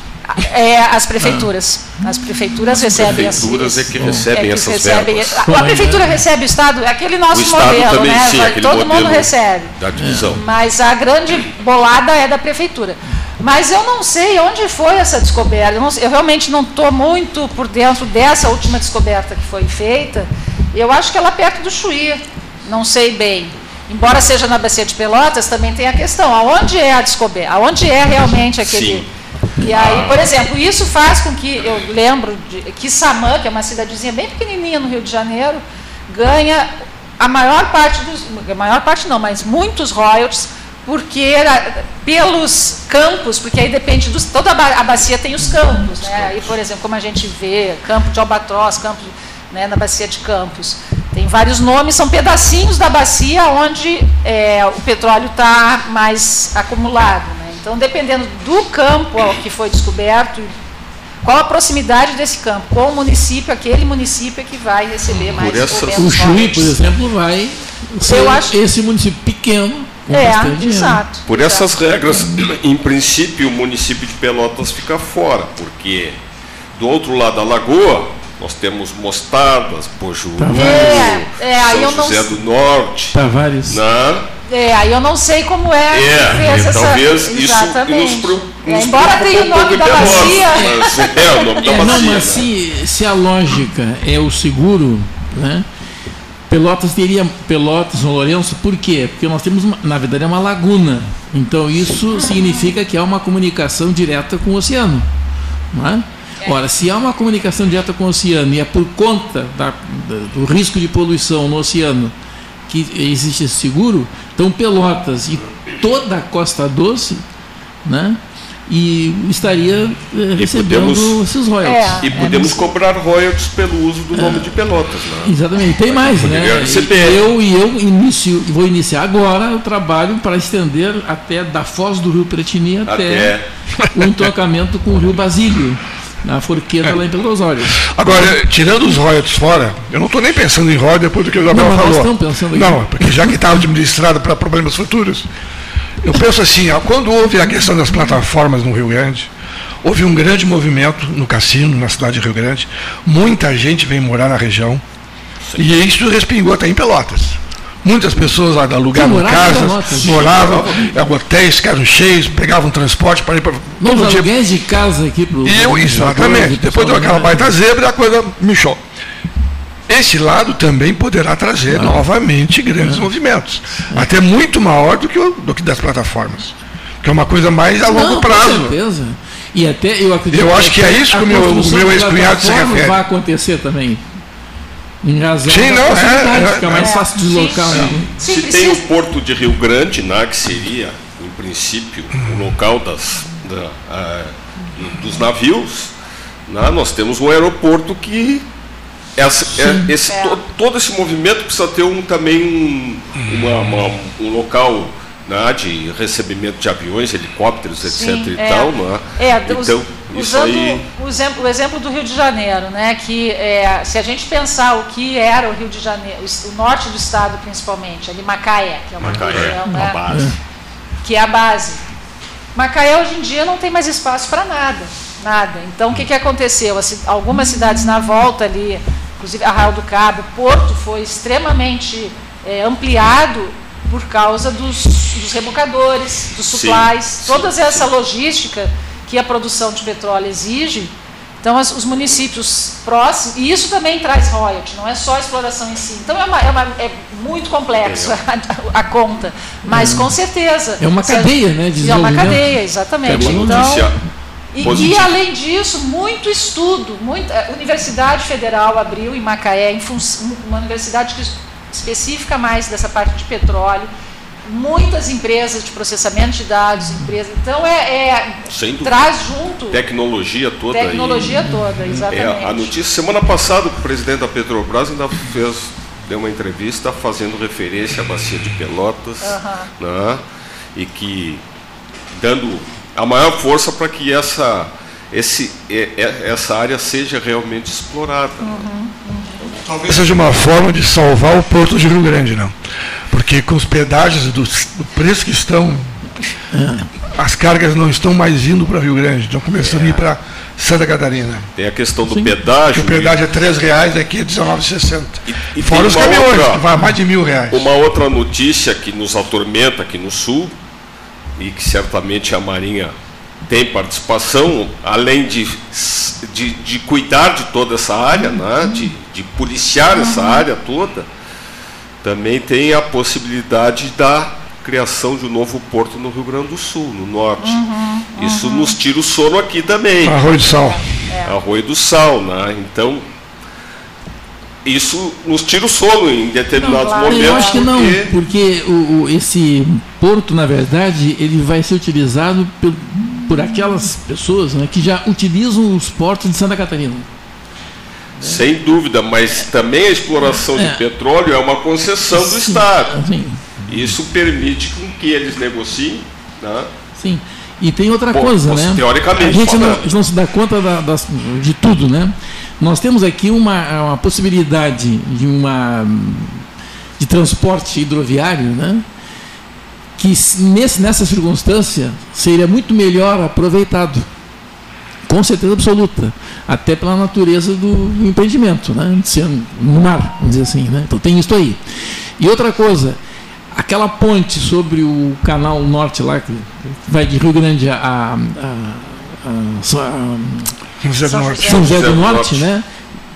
é, as prefeituras. As prefeituras recebem as- prefeituras é que é recebem que essas recebem- verbas. A, a prefeitura recebe o Estado, é aquele nosso O Estado modelo, também, né? sim, Todo mundo recebe. da divisão. Mas a grande bolada é da prefeitura. Mas eu não sei onde foi essa descoberta. Eu, não eu realmente não estou muito por dentro dessa última descoberta que foi feita. Eu acho que é lá perto do Chuí. Não sei bem. Embora seja na Bacia de Pelotas, também tem a questão: aonde é a descoberta? Aonde é realmente aquele. Sim. E aí, por exemplo, isso faz com que, eu lembro de que Samã, que é uma cidadezinha bem pequenininha no Rio de Janeiro, ganha a maior parte dos, a maior parte não, mas muitos royalties, porque era pelos campos, porque aí depende dos, toda a ba- a bacia tem os campos, né? Aí, por exemplo, como a gente vê, campo de albatroz, campo né, na bacia de Campos. Tem vários nomes, são pedacinhos da bacia onde é, o petróleo está mais acumulado. Né? Então, dependendo do campo que foi descoberto, qual a proximidade desse campo, qual o município, aquele município é que vai receber mais essas- ou O Chuí, por exemplo, vai ser Eu acho- esse município pequeno, É, dinheiro. exato. Por essas regras, (clears throat) em princípio, o município de Pelotas fica fora, porque do outro lado da lagoa, nós temos Mostardas, Pojuru, É, é, São não José do Norte, Tavares. né? É, aí eu não sei como é, que É, fez essa... talvez isso Exatamente. nos, pro- É, nos embora tenha o nome da bacia, mas é o nome da É, bacia. não, né? mas se, se a lógica é o seguro, né? Pelotas teria Pelotas, São Lourenço, por quê? Porque nós temos, uma- na verdade, é uma laguna. Então isso significa que há uma comunicação direta com o oceano. Não é? Ora, se há uma comunicação direta com o oceano e é por conta da- da- do risco de poluição no oceano que existe esse seguro, então Pelotas e toda a Costa Doce, né? E estaria eh, recebendo podemos- esses royalties. É. E podemos cobrar royalties pelo uso do nome de Pelotas. Né? Exatamente, tem mais, né? E Eu e eu inicio, vou iniciar agora o trabalho para estender até da Foz do Rio Piratini até, Até. o entrocamento com o Rio Basílio, na forqueta lá em Pedro Osório. Agora, tirando os royalties fora, eu não estou nem pensando em royalties depois do que o Gabriel Não, mas nós falou. estamos pensando aqui. Não, porque já que está administrado para problemas futuros, eu penso assim, ó, quando houve a questão das plataformas no Rio Grande, houve um grande movimento no cassino, na cidade de Rio Grande, muita gente veio morar na região, e isso respingou até em Pelotas. Muitas pessoas alugavam Sim, casas, Pelotas. moravam, hotéis ficaram cheios, pegavam transporte para ir para Não, todo os dia. aluguéis de casa aqui para E eu, exatamente. Depois deu aquela baita zebra, a coisa mexeu. Esse lado também poderá trazer novamente grandes movimentos. Até muito maior do que, o, do que das plataformas. Que é uma coisa mais a longo Não, prazo. Com certeza. E até eu acredito Eu acho que é isso a que o meu- meu ex-cunhado se refere. vai acontecer também. Em razão Sim, da não, é, é, fica mais é. fácil deslocar. Sim, né? Se tem o porto de Rio Grande, né, que seria, em princípio, o local das, da, ah, dos navios, né, nós temos um aeroporto que essa- é- esse, É. to- todo esse movimento precisa ter um, também um, uma- uma- um local né, de recebimento de aviões, helicópteros, etc. Sim, e é. tal. Né? É, então, us- isso usando aí. o, exemplo, o exemplo do Rio de Janeiro, né, que é, se a gente pensar o que era o Rio de Janeiro, o norte do estado principalmente, ali Macaé, que é uma Macaé, região, uma né, base. que é a base. Macaé hoje em dia não tem mais espaço para nada, nada. Então o que, que aconteceu? As algumas cidades na volta ali, inclusive Arraial do Cabo, Porto foi extremamente é, ampliado por causa dos, dos rebocadores, dos Sim, supplies, sim, toda essa sim. logística que a produção de petróleo exige. Então, as- os municípios próximos, e isso também traz royalty, não é só a exploração em si. Então, é, uma- é uma- é muito complexo a, (laughs) a conta, mas com certeza. É uma cadeia, né, de É uma cadeia, exatamente. É uma então, notícia e, e, além disso, muito estudo. Muita, a Universidade Federal abriu em Macaé, em uma universidade que específica mais dessa parte de petróleo, muitas empresas de processamento de dados, empresas. Então é, é- traz junto Tecnologia toda. tecnologia toda, exatamente. É, a notícia, semana passada, o presidente da Petrobras ainda fez, deu uma entrevista fazendo referência à bacia de Pelotas, né, e que dando a maior força para que essa, esse, é- é- essa área seja realmente explorada. Talvez seja uma forma de salvar o Porto de Rio Grande, não. Porque com os pedágios do, do preço que estão, as cargas não estão mais indo para Rio Grande, estão começando a ir para Santa Catarina. Tem a questão do Sim. Pedágio. o pedágio é 3 reais, aqui é R$19,60. e Fora os uma caminhões, outra- que vai a mais de mil reais. Uma outra notícia que nos atormenta aqui no Sul, e que certamente a Marinha tem participação, além de, de, de cuidar de toda essa área, né, de, de policiar essa área toda, também tem a possibilidade da criação de um novo porto no Rio Grande do Sul, no norte. Isso nos tira o sono aqui também. Arroio de sal. Arroio do Sal, né? Então, isso nos tira o sono em determinados claro. momentos. Eu acho que não, porque- porque o, o- esse porto, na verdade, ele vai ser utilizado por, por aquelas pessoas né, que já utilizam os portos de Santa Catarina. Sem dúvida, mas também a exploração É. de petróleo é uma concessão do Sim, Estado. Assim, Isso permite com que eles negociem. Né? sim. E tem outra Bom, coisa, né? teoricamente a gente não, falando. a gente não se dá conta da- das- de tudo, né? Nós temos aqui uma, uma possibilidade de uma de transporte hidroviário, né? Que se- nesse, nessa circunstância seria muito melhor aproveitado, com certeza absoluta, até pela natureza do, empreendimento, né? Ser no mar, vamos dizer assim, né? Então tem isso aí. E outra coisa, aquela ponte sobre o canal norte lá que vai de Rio Grande a, a, a- a- José do São Norte. São José do Norte. né?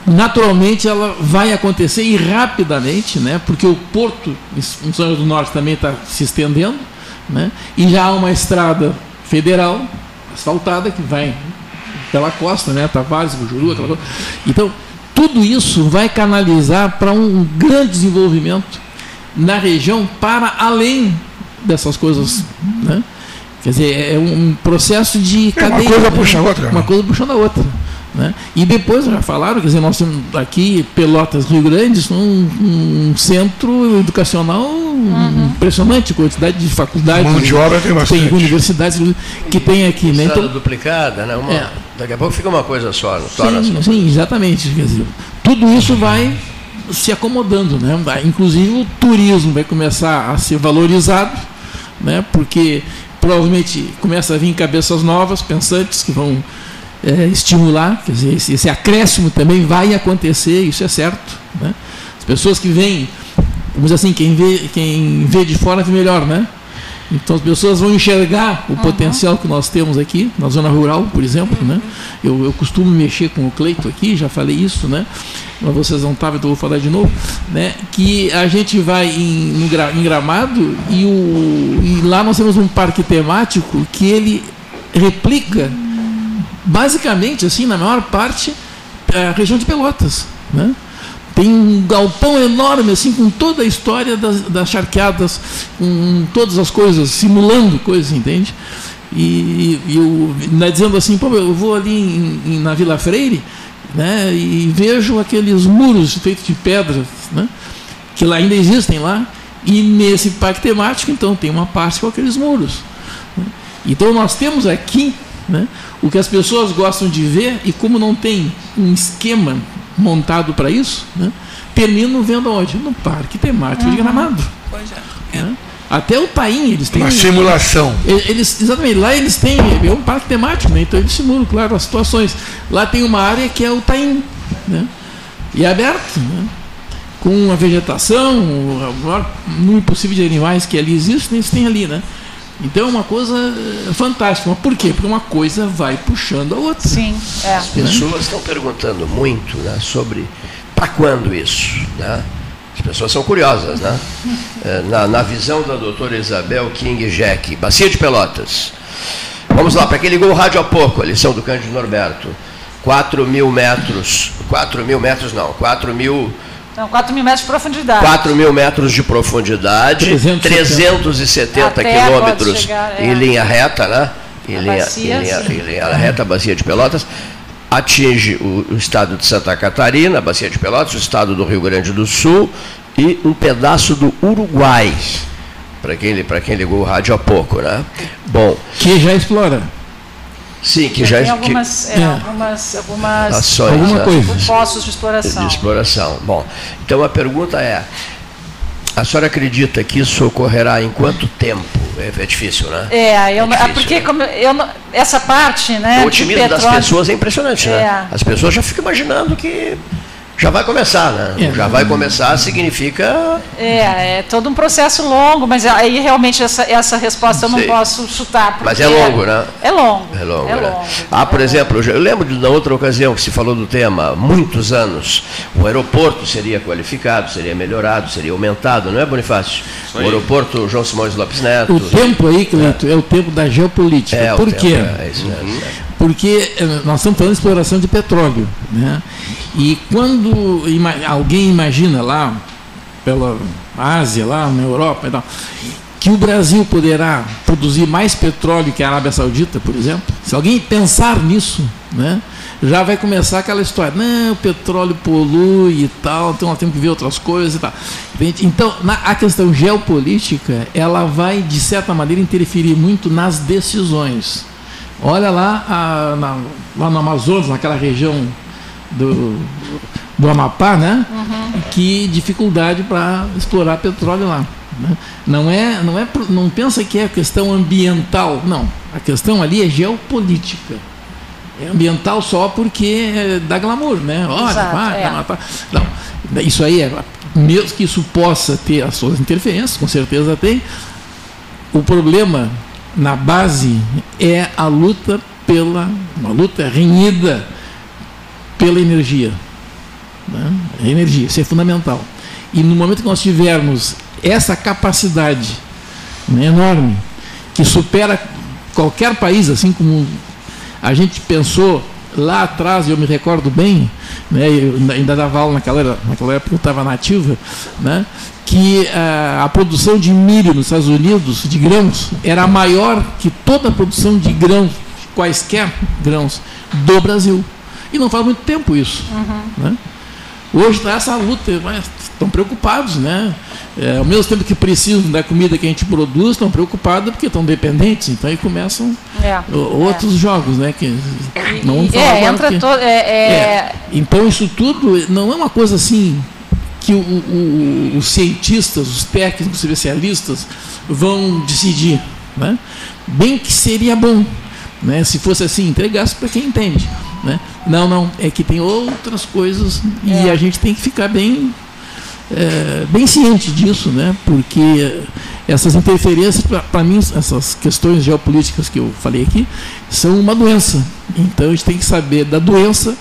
Naturalmente ela vai acontecer e rapidamente, né? Porque o porto em São José do Norte também está se estendendo, né? E já há uma estrada federal asfaltada que vai pela costa, né? Tavares, Bujuru, aquela coisa. Então tudo isso vai canalizar para um grande desenvolvimento na região para além dessas coisas, né? Quer dizer, é um processo de É, uma cadeia. coisa né? puxa a outra, Uma né? coisa puxando a outra. Né? E depois já falaram, quer dizer, nós temos aqui Pelotas, Rio Grande, um, um centro educacional impressionante, quantidade de faculdades, Mão de obra tem bastante. tem universidades que tem aqui. Né? Então, duplicada, né? Uma- É. Daqui a pouco fica uma coisa só, torna sim, sim, exatamente. Quer dizer, tudo isso vai se acomodando, né? Inclusive o turismo vai começar a ser valorizado, né? Porque provavelmente começa a vir cabeças novas, pensantes que vão é, estimular, quer dizer, esse, esse acréscimo também vai acontecer, isso é certo, né? As pessoas que vêm vamos dizer assim, quem vê, quem vê de fora vê melhor, né? Então as pessoas vão enxergar o potencial que nós temos aqui, na zona rural, por exemplo. Né? Eu, eu costumo mexer com o Cleito aqui, já falei isso, né? mas vocês não estavam, então vou falar de novo. Né? Que a gente vai em, em Gramado e, o, e lá nós temos um parque temático que ele replica, basicamente, assim, na maior parte, a região de Pelotas. Né? Tem um galpão enorme, assim, com toda a história das, das charqueadas, com todas as coisas, simulando coisas, entende? E, e eu né, dizendo assim, pô, eu vou ali em- em- na Vila Freire né, e vejo aqueles muros feitos de pedras, né, que lá ainda existem lá, e nesse parque temático, então, tem uma parte com aqueles muros. né. Então nós temos aqui né, o que as pessoas gostam de ver e como não tem um esquema montado para isso, né, terminam vendo onde? No parque temático de Gramado. Pois é. né. Até o Paim eles têm. Uma simulação. Eles, exatamente, lá eles têm, é um parque temático, né? então eles simulam, claro, as situações. Lá tem uma área que é o Taim, né? e é aberto, né? com uma vegetação, o maior número possível de animais que ali existem, eles têm ali. Né? Então é uma coisa eh, fantástica. Mas por quê? Porque uma coisa vai puxando a outra. Sim, é. As pessoas estão perguntando muito né, sobre para quando isso. Né? As pessoas são curiosas, né? É, (laughs) Na, na visão da doutora Isabel King Jack, Bacia de Pelotas. Vamos lá, para quem ligou o rádio há pouco, a lição do Cândido Norberto. 4 mil metros, 4 mil metros não, 4 mil, Então, 4 mil metros de profundidade. 4 mil metros de profundidade, 370. 370 Até quilômetros chegar, é. em linha reta, né? Em A linha, bacia, em linha- em linha reta, a bacia de Pelotas. Atinge o, o estado de Santa Catarina, a bacia de Pelotas, o estado do Rio Grande do Sul e um pedaço do Uruguai. Para quem, pra quem ligou o rádio há pouco, né? Bom, Que já explora. Sim, que já Tem que- algumas, é, É. algumas, algumas ações Alguma né? coisa. poços de exploração. de exploração. Bom, então a pergunta é: a senhora acredita que isso ocorrerá em quanto tempo? É, é difícil, né? É, eu, não- difícil, porque né? como eu essa parte, né, o de otimismo das pessoas é impressionante, né? É. As pessoas já ficam imaginando que já vai começar, né? É. Já vai começar significa. É, é todo um processo longo, mas aí realmente essa, essa resposta eu não Sei. posso chutar. Mas é longo, né? É longo. É longo, é né? longo. Ah, por É exemplo, eu lembro de na outra ocasião que se falou do tema, há muitos anos, o aeroporto seria qualificado, seria melhorado, seria aumentado, não é, Bonifácio? O aeroporto João Simões Lopes Neto. O tempo aí, Cleito, é o tempo da geopolítica. É, o Por tempo, quê? é, isso mesmo. Porque eh, nós estamos falando de exploração de petróleo. Né? E quando alguém imagina lá, pela Ásia, lá na Europa e tal, que o Brasil poderá produzir mais petróleo que a Arábia Saudita, por exemplo, se alguém pensar nisso, né, já vai começar aquela história, não, o petróleo polui e tal, então nós temos que ver outras coisas e tal. Então, na- a questão geopolítica, ela vai, de certa maneira, interferir muito nas decisões. Olha lá, a- na- lá no Amazonas, naquela região do, do Amapá, né? Que dificuldade para explorar petróleo lá. né? Não é, não é, não pensa que é questão ambiental, não. A questão ali é geopolítica. É ambiental só porque é, dá glamour, né? Olha, Exato, vai, é. matar. Não, isso aí é mesmo que isso possa ter as suas interferências, com certeza tem. O problema na base é a luta pela uma luta renhida pela energia. Né? A energia, isso é fundamental. E no momento que nós tivermos essa capacidade né, enorme, que supera qualquer país, assim como a gente pensou lá atrás, eu me recordo bem, né, eu ainda- dava aula naquela, naquela época eu estava nativa, né, que ah, a produção de milho nos Estados Unidos, de grãos, era maior que toda a produção de grãos, quaisquer grãos, do Brasil. E não faz muito tempo isso. Né? Hoje está essa luta, mas estão preocupados, né? É, ao mesmo tempo que precisam da comida que a gente produz, estão preocupados porque estão dependentes, então aí começam É. outros jogos, né? Que não vamos falar É, entra porque- todo. É, é- É, Então isso tudo não é uma coisa assim que o- o- os cientistas, os técnicos, os especialistas vão decidir, né? Bem que seria bom, né? Se fosse assim, entregasse para quem entende, né? Não, não, é que tem outras coisas e É. a gente tem que ficar bem é, bem ciente disso, né? porque essas interferências, para mim, essas questões geopolíticas que eu falei aqui, são uma doença. Então a gente tem que saber da doença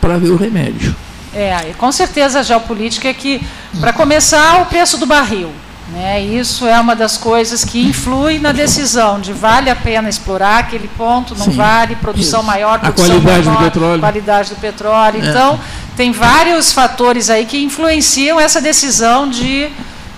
para ver o remédio. É, com certeza a geopolítica é que, para começar, o preço do barril. Né? Isso é uma das coisas que influi na decisão de vale a pena explorar aquele ponto, não Sim, vale, produção isso. maior, produção a qualidade menor, do petróleo. qualidade do petróleo. É. Então, tem vários fatores aí que influenciam essa decisão de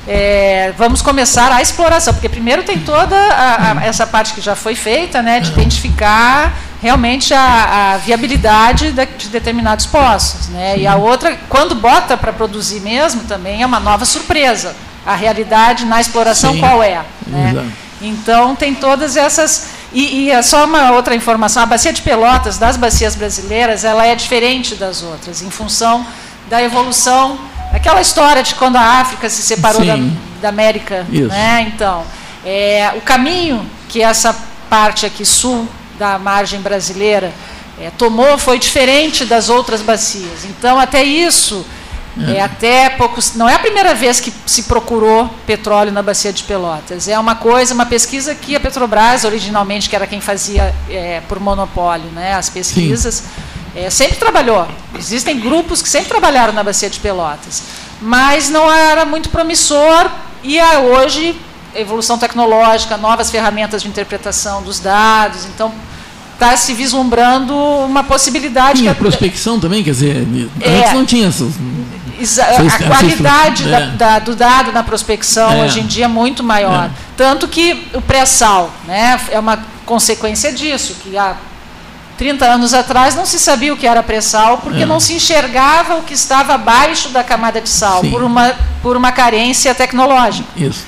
é, vamos começar a exploração, porque primeiro tem toda a, a, essa parte que já foi feita, né, de identificar realmente a, a viabilidade de, de determinados poços, né, e a outra, quando bota para produzir mesmo, também é uma nova surpresa. A realidade na exploração Sim. qual é? Né? Então tem todas essas e, e é só uma outra informação: a bacia de Pelotas das bacias brasileiras, ela é diferente das outras em função da evolução Aquela história de quando a África se separou da, da, América. Né? Então, é, o caminho que essa parte aqui sul da margem brasileira é, tomou foi diferente das outras bacias. Então, até isso, é. é. até poucos. Não é a primeira vez que se procurou petróleo na bacia de Pelotas. É uma coisa, uma pesquisa que a Petrobras, originalmente, que era quem fazia é, por monopólio, né, as pesquisas. É, sempre trabalhou. Existem grupos que sempre trabalharam na Bacia de Pelotas. Mas não era muito promissor e hoje, evolução tecnológica, novas ferramentas de interpretação dos dados. Então, está se vislumbrando uma possibilidade. Tinha que... prospecção também, quer dizer, é, antes não tinha essas. A qualidade é. da, da, do dado na prospecção é. hoje em dia é muito maior. É. Tanto que o pré-sal né, é uma consequência disso, que a 30 anos atrás não se sabia o que era pré-sal, porque é. não se enxergava o que estava abaixo da camada de sal, por uma, por uma carência tecnológica. Isso.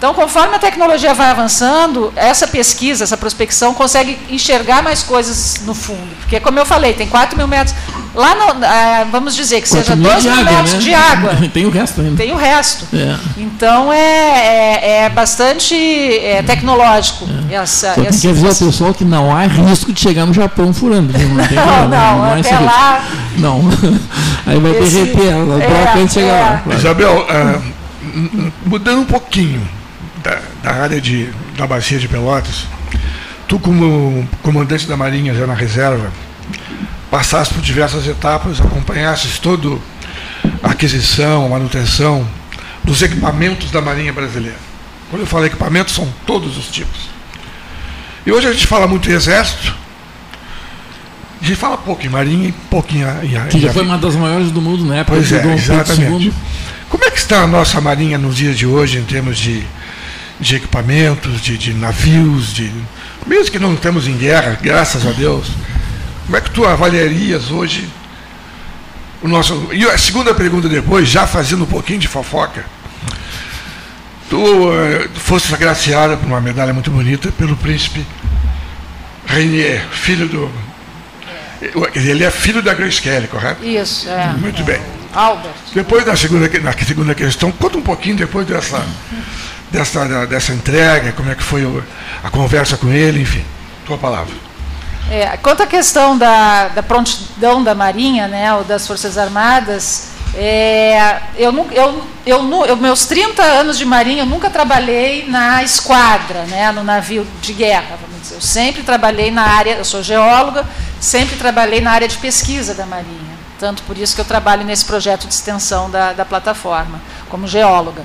Então, conforme a tecnologia vai avançando, essa pesquisa, essa prospecção consegue enxergar mais coisas no fundo. Porque, como eu falei, tem 4 mil metros. Lá, no, ah, vamos dizer que seja 2 mil água, metros né? de água. (laughs) Tem o resto ainda. Tem o resto. É. Então, é, é, é bastante é, tecnológico. É. Essa, Só tem que avisar o pessoal que não há risco de chegar no Japão furando. (laughs) Não, não, não, não, não até lá. Não. (laughs) Aí vai Esse, derreter. Ela é, gente chegar é. lá. Claro. Isabel, uh, mudando um pouquinho da, da área de, da bacia de Pelotas, tu como comandante da Marinha já na reserva, passaste por diversas etapas, acompanhastes toda a aquisição, manutenção dos equipamentos da Marinha Brasileira. Quando eu falo equipamentos, são todos os tipos. E hoje a gente fala muito em Exército, a gente fala pouco em Marinha e pouco em, em Que já foi uma das maiores do mundo na época pois é, exatamente. Como é que está a nossa Marinha nos dias de hoje em termos de de equipamentos, de, de navios, de mesmo que não estamos em guerra, graças a Deus. Como é que tu avaliarias hoje o nosso. E a segunda pergunta depois, já fazendo um pouquinho de fofoca. Tu uh, foste agraciada por uma medalha muito bonita pelo príncipe Rainier, filho do. Ele é filho da Grace Kelly, correto? Isso, é. Muito é. bem. Albert. Depois da segunda, na segunda questão, conta um pouquinho depois dessa dessa, dessa entrega, como é que foi a conversa com ele, enfim, tua palavra. É, quanto à questão da, da prontidão da Marinha, né, ou das Forças Armadas, é, eu, eu, eu, eu, meus 30 anos de Marinha, eu nunca trabalhei na esquadra, né, no navio de guerra, vamos dizer. Eu sempre trabalhei na área, eu sou geóloga, sempre trabalhei na área de pesquisa da Marinha. Tanto por isso que eu trabalho nesse projeto de extensão da, da plataforma, como geóloga.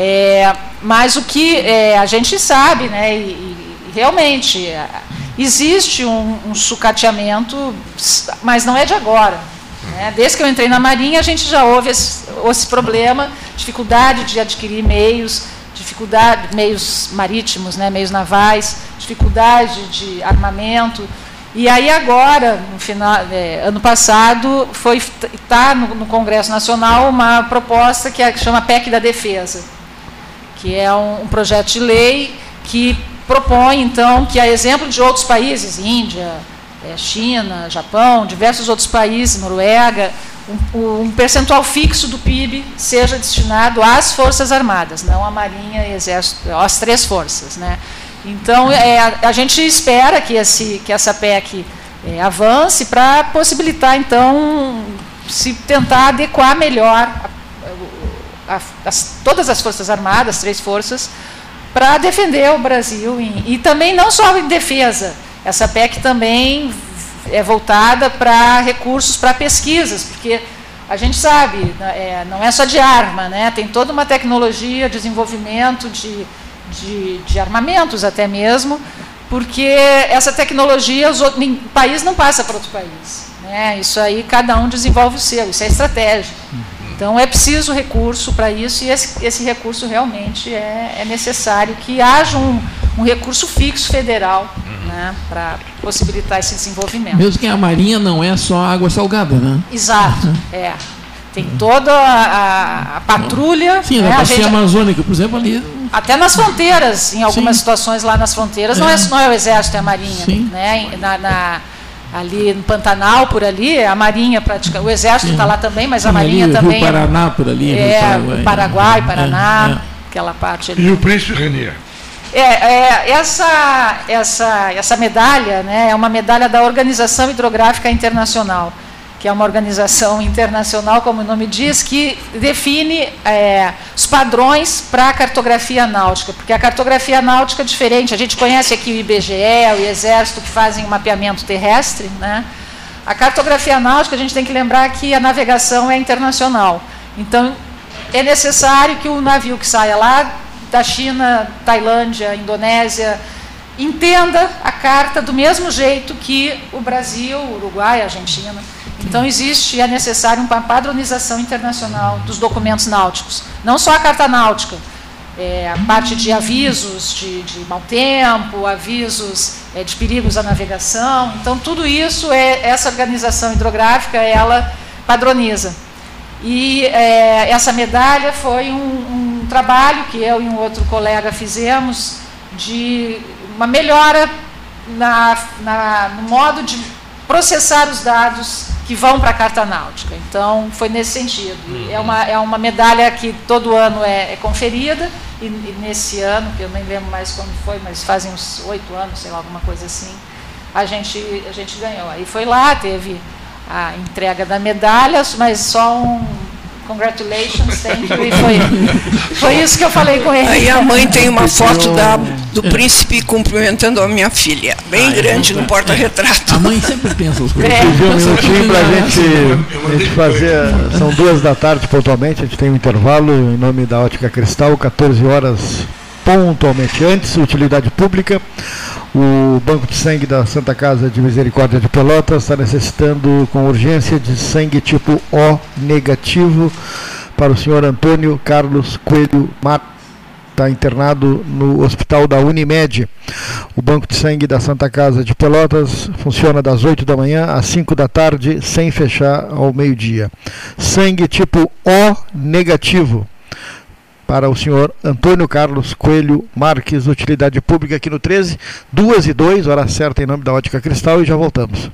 É, mas o que é, a gente sabe, né, e, e realmente é, existe um, um, sucateamento, mas não é de agora. Né? Desde que eu entrei na Marinha, a gente já houve esse, esse problema, dificuldade de adquirir meios, dificuldade, meios marítimos, né, meios navais, dificuldade de armamento. E aí agora, no final, é, ano passado, foi está no, no, Congresso Nacional uma proposta que, é, que chama PEC da Defesa que é um, um projeto de lei que propõe, então, que, a exemplo de outros países, Índia, é, China, Japão, diversos outros países, Noruega, um, um, percentual fixo do PIB seja destinado às Forças Armadas, não à Marinha e Exército, às três forças. Né? Então, é, a, a gente espera que, esse, que essa PEC é, avance para possibilitar, então, se tentar adequar melhor a, as, todas as Forças Armadas, três forças, para defender o Brasil. Em, e também não só em defesa, essa PEC também é voltada para recursos para pesquisas, porque a gente sabe, né, é, não é só de arma, né? tem toda uma tecnologia, desenvolvimento de, de, de armamentos até mesmo, porque essa tecnologia o país não passa para outro país. Né? Isso aí cada um desenvolve o seu, isso é estratégia. Então é preciso recurso para isso e esse, esse recurso realmente é, é necessário que haja um, um recurso fixo federal né, para possibilitar esse desenvolvimento. Mesmo que a marinha não é só água salgada, né? Exato, é. Tem toda a, a, patrulha. Sim, né, na a bacia gente- amazônica, por exemplo, ali. até nas fronteiras, em algumas Sim. situações lá nas fronteiras, É. não, é, não é o exército, é a marinha. Sim. Né? Na, na- ali no Pantanal, por ali, é a marinha praticamente. O exército está lá também, mas a marinha ali, também. Rio Paraná por ali. É, Paraguai. Paraguai, Paraná, É, é. aquela parte ali. E o príncipe Renier. É, é, essa, essa, essa medalha né, é uma medalha da Organização Hidrográfica Internacional, que é uma organização internacional, como o nome diz, que define é, os padrões para a cartografia náutica, porque a cartografia náutica é diferente. A gente conhece aqui o IBGE, o Exército, que fazem o mapeamento terrestre. Né? A cartografia náutica, a gente tem que lembrar que a navegação é internacional. Então, é necessário que o navio que saia lá da China, Tailândia, Indonésia, entenda a carta do mesmo jeito que o Brasil, Uruguai, Argentina. Então existe, é necessário uma padronização internacional dos documentos náuticos. Não só a carta náutica, é, a parte de avisos de, de mau tempo, avisos é, de perigos à navegação. Então tudo isso é essa organização hidrográfica ela padroniza. E é, essa medalha foi um, um trabalho que eu e um outro colega fizemos de uma melhora na, na, no modo de processar os dados que vão para a carta náutica. Então, foi nesse sentido. E É, uma, é uma medalha que todo ano é, é conferida, e, e nesse ano, que eu nem lembro mais quando foi, mas fazem uns oito anos, sei lá, alguma coisa assim, a gente, a gente ganhou. Aí foi lá, teve a entrega da medalha, mas só um congratulations, thank you, e foi, foi isso que eu falei com ele. Aí a mãe tem uma foto da, do príncipe cumprimentando a minha filha, bem grande no porta-retrato. A mãe sempre pensa os É. Um minutinho para a É. gente, a gente fazer. São duas da tarde pontualmente, a gente tem um intervalo em nome da Ótica Cristal, 14 horas pontualmente antes, utilidade pública. O Banco de Sangue da Santa Casa de Misericórdia de Pelotas está necessitando com urgência de sangue tipo O negativo para o senhor Antônio Carlos Coelho Mata está internado no hospital da Unimed. O Banco de Sangue da Santa Casa de Pelotas funciona das 8 da manhã às 5 da tarde, sem fechar ao meio-dia. Sangue tipo O negativo para o senhor Antônio Carlos Coelho Marques, utilidade pública aqui no 13, 2 e 2, hora certa em nome da Ótica Cristal e já voltamos.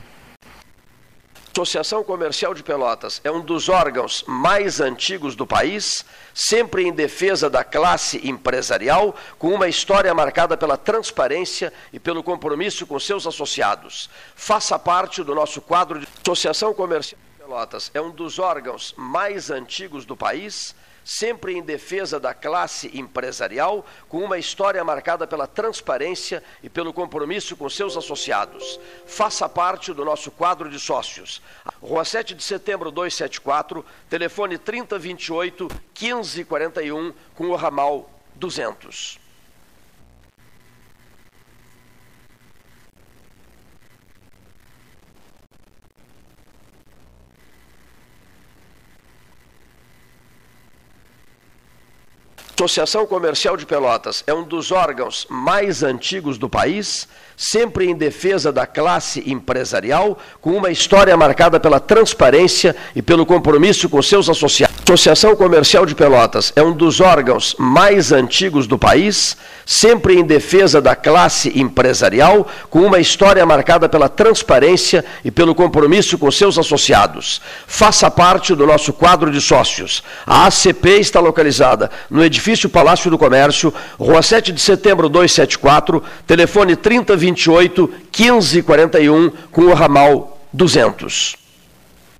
Associação Comercial de Pelotas é um dos órgãos mais antigos do país, sempre em defesa da classe empresarial, com uma história marcada pela transparência e pelo compromisso com seus associados. Faça parte do nosso quadro de Associação Comercial de Pelotas é um dos órgãos mais antigos do país, sempre em defesa da classe empresarial, com uma história marcada pela transparência e pelo compromisso com seus associados. Faça parte do nosso quadro de sócios. Rua 7 de setembro 274, telefone 3028 1541, com o ramal 200. Associação Comercial de Pelotas é um dos órgãos mais antigos do país, sempre em defesa da classe empresarial, com uma história marcada pela transparência e pelo compromisso com seus associados. Associação Comercial de Pelotas é um dos órgãos mais antigos do país, sempre em defesa da classe empresarial, com uma história marcada pela transparência e pelo compromisso com seus associados. Faça parte do nosso quadro de sócios. A ACP está localizada no edifício Palácio do Comércio, Rua 7 de Setembro 274, telefone 3028 1541, com o ramal 200.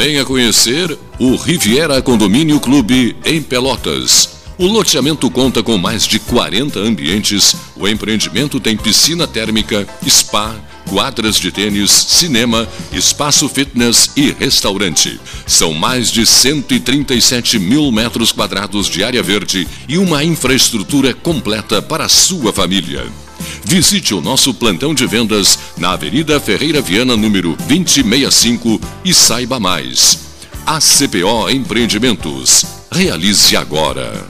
Venha conhecer o Riviera Condomínio Clube em Pelotas. O loteamento conta com mais de 40 ambientes. O empreendimento tem piscina térmica, spa, quadras de tênis, cinema, espaço fitness e restaurante. São mais de 137 mil metros quadrados de área verde e uma infraestrutura completa para a sua família. Visite o nosso plantão de vendas na Avenida Ferreira Viana, número 2065 e saiba mais. ACPO Empreendimentos. Realize agora.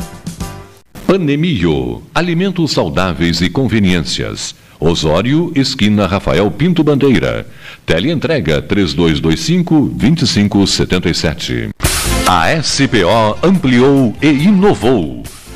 Panemio. Alimentos saudáveis e conveniências. Osório, esquina Rafael Pinto Bandeira. Teleentrega 3225-2577. A SPO ampliou e inovou.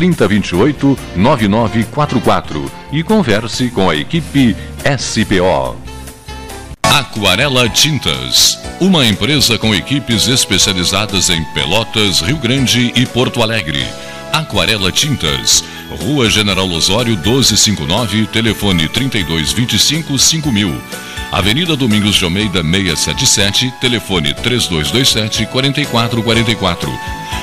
3028 9944 e converse com a equipe SPO. Aquarela Tintas, uma empresa com equipes especializadas em Pelotas, Rio Grande e Porto Alegre. Aquarela Tintas, Rua General Osório 1259, telefone 3225 5000. Avenida Domingos de Almeida 677, telefone 3227 4444.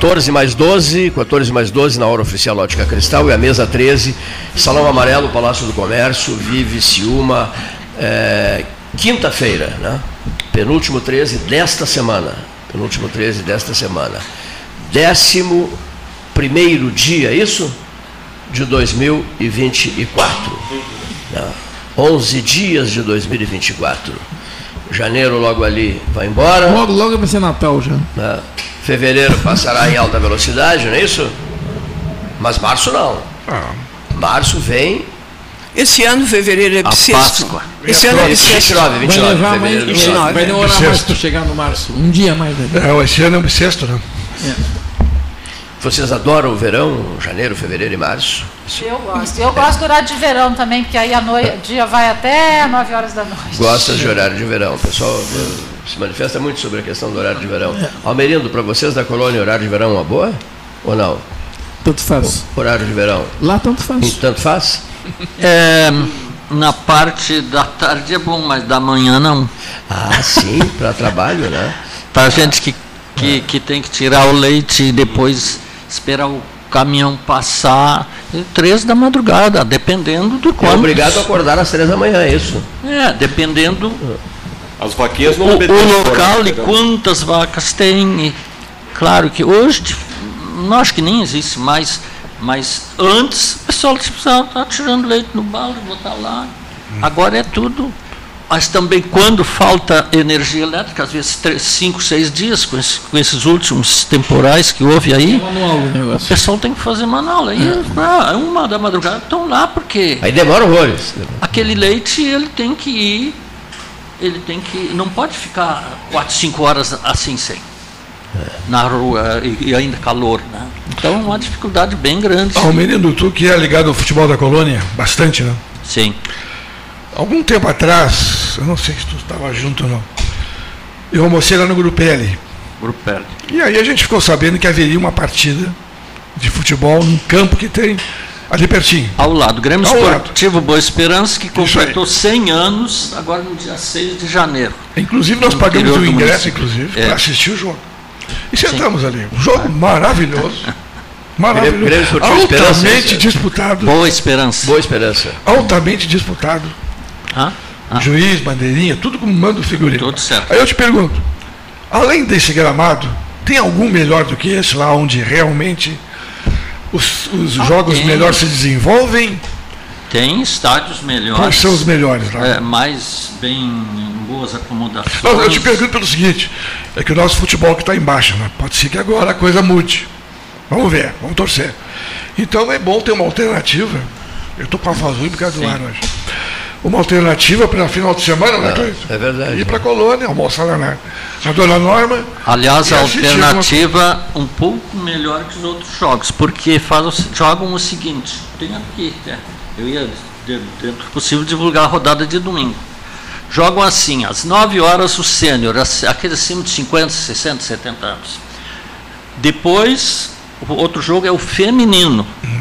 Quatorze mais 12, 14 mais 12 na hora oficial Ótica Cristal e a mesa 13, Salão Amarelo, Palácio do Comércio, Vive Ciúma, é, quinta-feira, né? penúltimo 13 desta semana, penúltimo 13 desta semana, décimo primeiro dia, é isso? De 2024. Né? 11 dias de 2024. Janeiro logo ali vai embora. Logo, logo vai ser Natal já. Né? Fevereiro passará em alta velocidade, não é isso? Mas março não. Março vem. Esse ano, fevereiro é A bissexto. Páscoa. Esse ano é 29, 29. Vai levar mais, 29. Vai demorar mais para chegar no março. Um dia mais. Né? É, esse ano é bissexto, né? É. Vocês adoram o verão, janeiro, fevereiro e março? Eu gosto. Eu gosto do horário de verão também, porque aí a noite, dia vai até 9 horas da noite. Gosta de horário de verão. O pessoal eh, se manifesta muito sobre a questão do horário de verão. É. Almerindo, para vocês da colônia, horário de verão é uma boa? Ou não? Tanto faz. O horário de verão? Lá tanto faz. E tanto faz? É, na parte da tarde é bom, mas da manhã não. Ah, sim, para trabalho, né? Para gente que, que, que tem que tirar o leite e depois esperar o caminhão passar três da madrugada, dependendo do quanto. É obrigado a acordar às três da manhã, é isso? É, dependendo. As vaquinhas não o, o local e quantas vacas tem. E, claro que hoje, não acho que nem existe mais, mas antes o pessoal precisava estar tirando leite no balde, botar lá. Hum. Agora é tudo mas também quando falta energia elétrica, às vezes três, cinco, seis dias, com, esse, com, esses últimos temporais que houve aí, o, o pessoal tem que fazer manual. Aí, é. ah, uma da madrugada estão lá, porque. Aí demora horrores. Aquele leite ele tem que ir, ele tem que. Não pode ficar quatro, cinco horas assim sem. É. Na rua e, e, ainda calor, né? Então é uma dificuldade bem grande. Almerindo, tu que é ligado ao futebol da colônia, bastante, né? Sim. Algum tempo atrás, eu não sei se tu estava junto ou não, eu almocei lá no Grupo L. Grupo L. E aí a gente ficou sabendo que haveria uma partida de futebol num campo que tem ali pertinho. Ao lado, Grêmio Ao Esportivo lado. Boa Esperança, que completou 100 anos, agora no dia 6 de janeiro. Inclusive nós pagamos o ingresso, inclusive, é. para assistir o jogo. E sentamos Sim. ali. Um jogo maravilhoso. Maravilhoso. Grêmio Altamente Esperança. disputado. Boa Esperança. Boa Esperança. Altamente disputado. Ah? Ah. Juiz, bandeirinha, tudo como manda o figurino. Tudo certo. Aí eu te pergunto, além desse gramado, tem algum melhor do que esse lá onde realmente os, os ah, jogos tem. melhores se desenvolvem? Tem estádios melhores. Quais são os melhores lá? É, mais bem boas acomodações. Não, eu te pergunto pelo seguinte, é que o nosso futebol que está embaixo, né? pode ser que agora a coisa mude. Vamos ver, vamos torcer. Então é bom ter uma alternativa. Eu estou com a azul por causa do ar hoje uma alternativa para final de semana, né, Cleiton? É verdade. Ir para a colônia, almoçar lá na, na Dona Norma. Aliás, a alternativa uma... um pouco melhor que os outros jogos, porque faz, jogam o seguinte, tem aqui, né? eu ia, dentro do possível, divulgar a rodada de domingo. Jogam assim, às 9 horas o sênior, aqueles acima de 50, 60, 70 anos. Depois, o outro jogo é o feminino. Hum.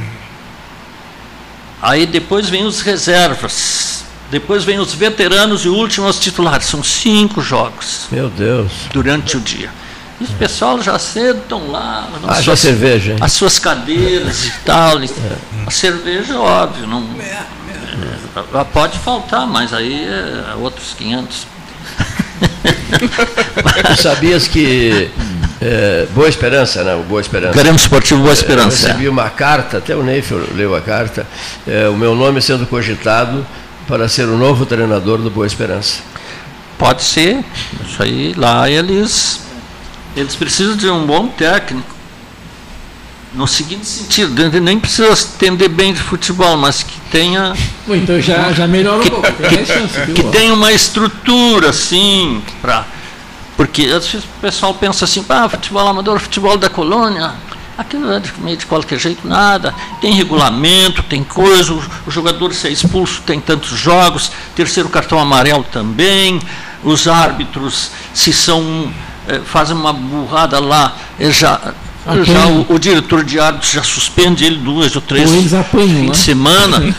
Aí depois vem os reservas depois vem os veteranos e últimos titulares. São cinco jogos. Meu Deus. Durante o dia. E os pessoal já cedo estão lá. Ah, suas, já cerveja. Hein? As suas cadeiras e tal. É. A cerveja, óbvio. Não, é, é, pode faltar, mas aí é outros 500. sabias que é, Boa Esperança, né? Boa Esperança. Grêmio Esportivo Boa Esperança. Eu recebi uma carta, até o Neifel leu a carta, é, o meu nome sendo cogitado para ser o novo treinador do Boa Esperança? Pode ser. Isso aí lá eles eles precisam de um bom técnico. No seguinte sentido, nem precisa entender bem de futebol, mas que tenha. Então já, já melhora um pouco. Que, chance, que tenha uma estrutura, assim, para. Porque às vezes o pessoal pensa assim, ah, futebol amador, futebol da colônia, Aquilo é de meio de qualquer jeito, nada. Tem regulamento, tem coisa, o, o jogador ser expulso tem tantos jogos, terceiro cartão amarelo também, os árbitros, se são. É, fazem uma burrada lá, é, já, já o, o, diretor de árbitros já suspende ele duas ou três ou apanham, fim de né? semana.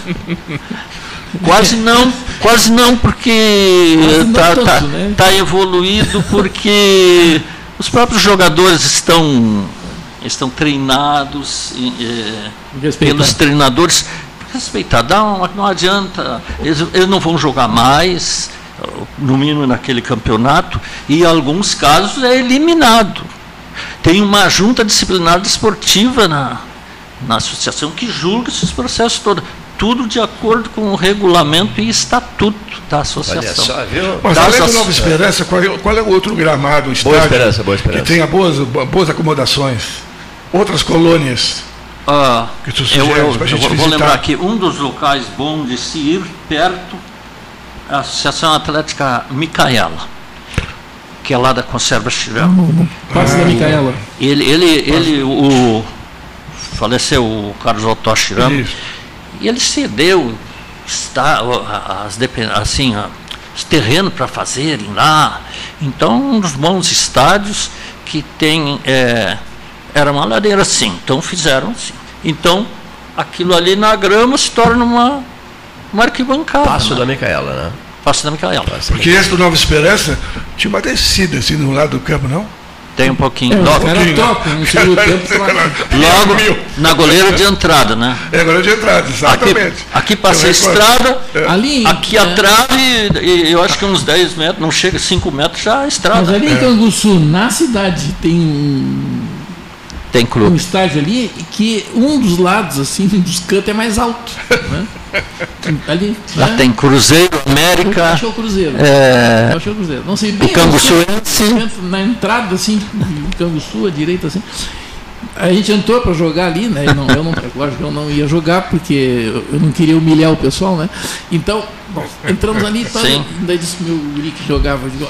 Quase não, quase não, porque está tá, né? tá evoluído, porque os próprios jogadores estão estão treinados é, pelos treinadores. Respeitar, não, não adianta, eles, eles não vão jogar mais, no mínimo naquele campeonato, e em alguns casos é eliminado. Tem uma junta disciplinar desportiva na, na associação que julga esses processos todos. Tudo de acordo com o regulamento e estatuto da associação. Olha só, viu? Mas além do Nova Esperança, qual é, qual é o outro gramado, o estádio, boa esperança, boa esperança. que tenha boas, boas acomodações? Outras colônias ah, que tu eu, eu, eu vou lembrar aqui, um dos locais bons de se ir perto a Associação Atlética Micaela, que é lá da Conserva Chirão. Passe da Micaela. Ele, ele, ele o, faleceu o Carlos Otto Isso. e ele cedeu está, a- as, assim, a- os terrenos para fazerem lá. Então, um dos bons estádios que tem. é, era uma ladeira assim, então fizeram assim. Então, aquilo ali na grama se torna uma, uma arquibancada. Passo né? da Micaela, né? Passo da Micaela. Porque esse do Nova Esperança tinha uma descida assim no lado do campo, não? Tem um pouquinho. É, Logo, um pouquinho. no segundo tempo, (laughs) logo na goleira de entrada, né? É, goleira de entrada, exatamente. Aqui, aqui passa a estrada, É. Ali, aqui a trave, e eu acho que uns 10 metros, não chega a 5 metros já a estrada. Mas ali em Canguçu, na cidade, tem um, Tem um clube. estádio ali que um dos lados, assim, (laughs) um dos cantos é mais alto. Né? Ali, Lá né? tem Cruzeiro, América. Acho que é o Cruzeiro. é, Eu acho que é o Cruzeiro. Não sei bem. o Canguçuense. centro, Na entrada, assim, do Canguçu, à direita, assim. A gente entrou para jogar ali, né? Eu não, eu não, lógico que eu não ia jogar porque eu não queria humilhar o pessoal, né? Então, bom, entramos ali e tal. Sim. Daí disse meu guri que jogava, eu digo,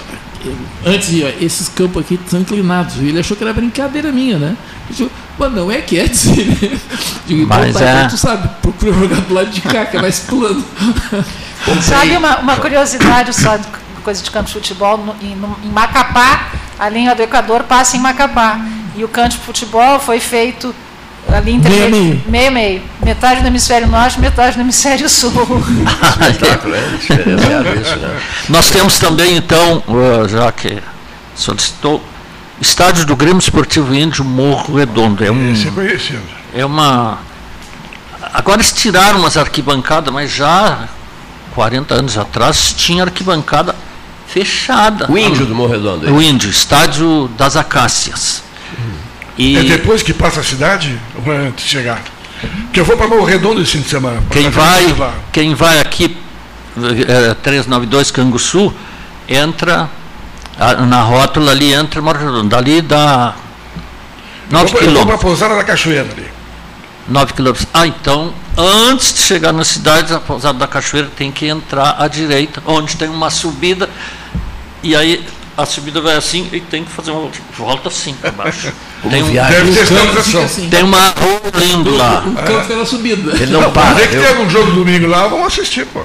antes, ó, esses campos aqui são inclinados. E ele achou que era brincadeira minha, né? Eu digo, mas não é que é, disse ele. Digo, então, Mas tá, é. então tu sabe, procura jogar do lado de cá, que é mais plano. (laughs) Sabe uma, uma curiosidade só, de coisa de campo de futebol, no- em, no- em Macapá, a linha do Equador passa em Macapá. E o campo de futebol foi feito ali entre Meio a meio. meio, meio. Metade no hemisfério norte, metade no hemisfério sul. (laughs) Espetáculo, é isso, né? Nós temos também, então, uh, já que solicitou, estádio do Grêmio Esportivo Índio Morro Redondo. É, um, é conhecido. é uma. Agora eles tiraram umas arquibancadas, mas já 40 anos atrás tinha arquibancada fechada. O índio do Morro Redondo. O índio, estádio das Acácias. E É depois que passa a cidade ou é antes de chegar? Porque eu vou para Morro Redondo esse fim de semana. Quem vai, quem vai aqui, eh, 392 Canguçu, entra ah, na rótula ali, entra Morro Redondo. Dali dá 9 Eu vou- eu vou para a quilômetros. pousada da Cachoeira ali. 9 quilômetros. Ah, então, antes de chegar na cidade, a pousada da Cachoeira tem que entrar à direita, onde tem uma subida, e aí a subida vai assim e tem que fazer uma volta assim para baixo. (laughs) Tem, um. Deve ter sinalização. fica assim. tem uma rua lindo lá. O campo fica na subida. Ele não Não, para. é que eu- tem algum jogo domingo lá, vamos assistir, pô.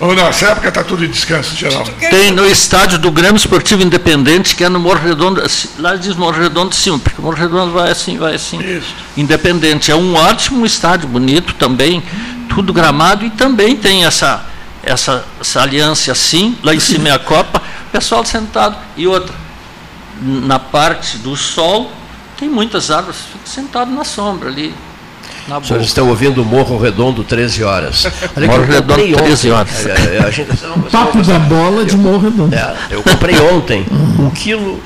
Ou não, essa época está tudo em descanso geral. Tem no estádio do Grêmio Esportivo Independente, que é no Morro Redondo, assim, lá diz Morro Redondo sim, porque o Morro Redondo vai assim, vai assim. Isso. Independente. É um ótimo estádio, bonito também, tudo gramado, e também tem essa, essa saliência assim, lá em cima é a Copa, pessoal sentado. E outra, na parte do sol, tem muitas árvores, fica sentado na sombra ali. Na Os senhores boa. estão ouvindo o Morro Redondo 13 (laughs) horas. Olha Morro eu Redondo, comprei 13 ontem. horas. É, a gente- vocês vocês vão Papo da bola de Morro Redondo. É, eu comprei (laughs) ontem um quilo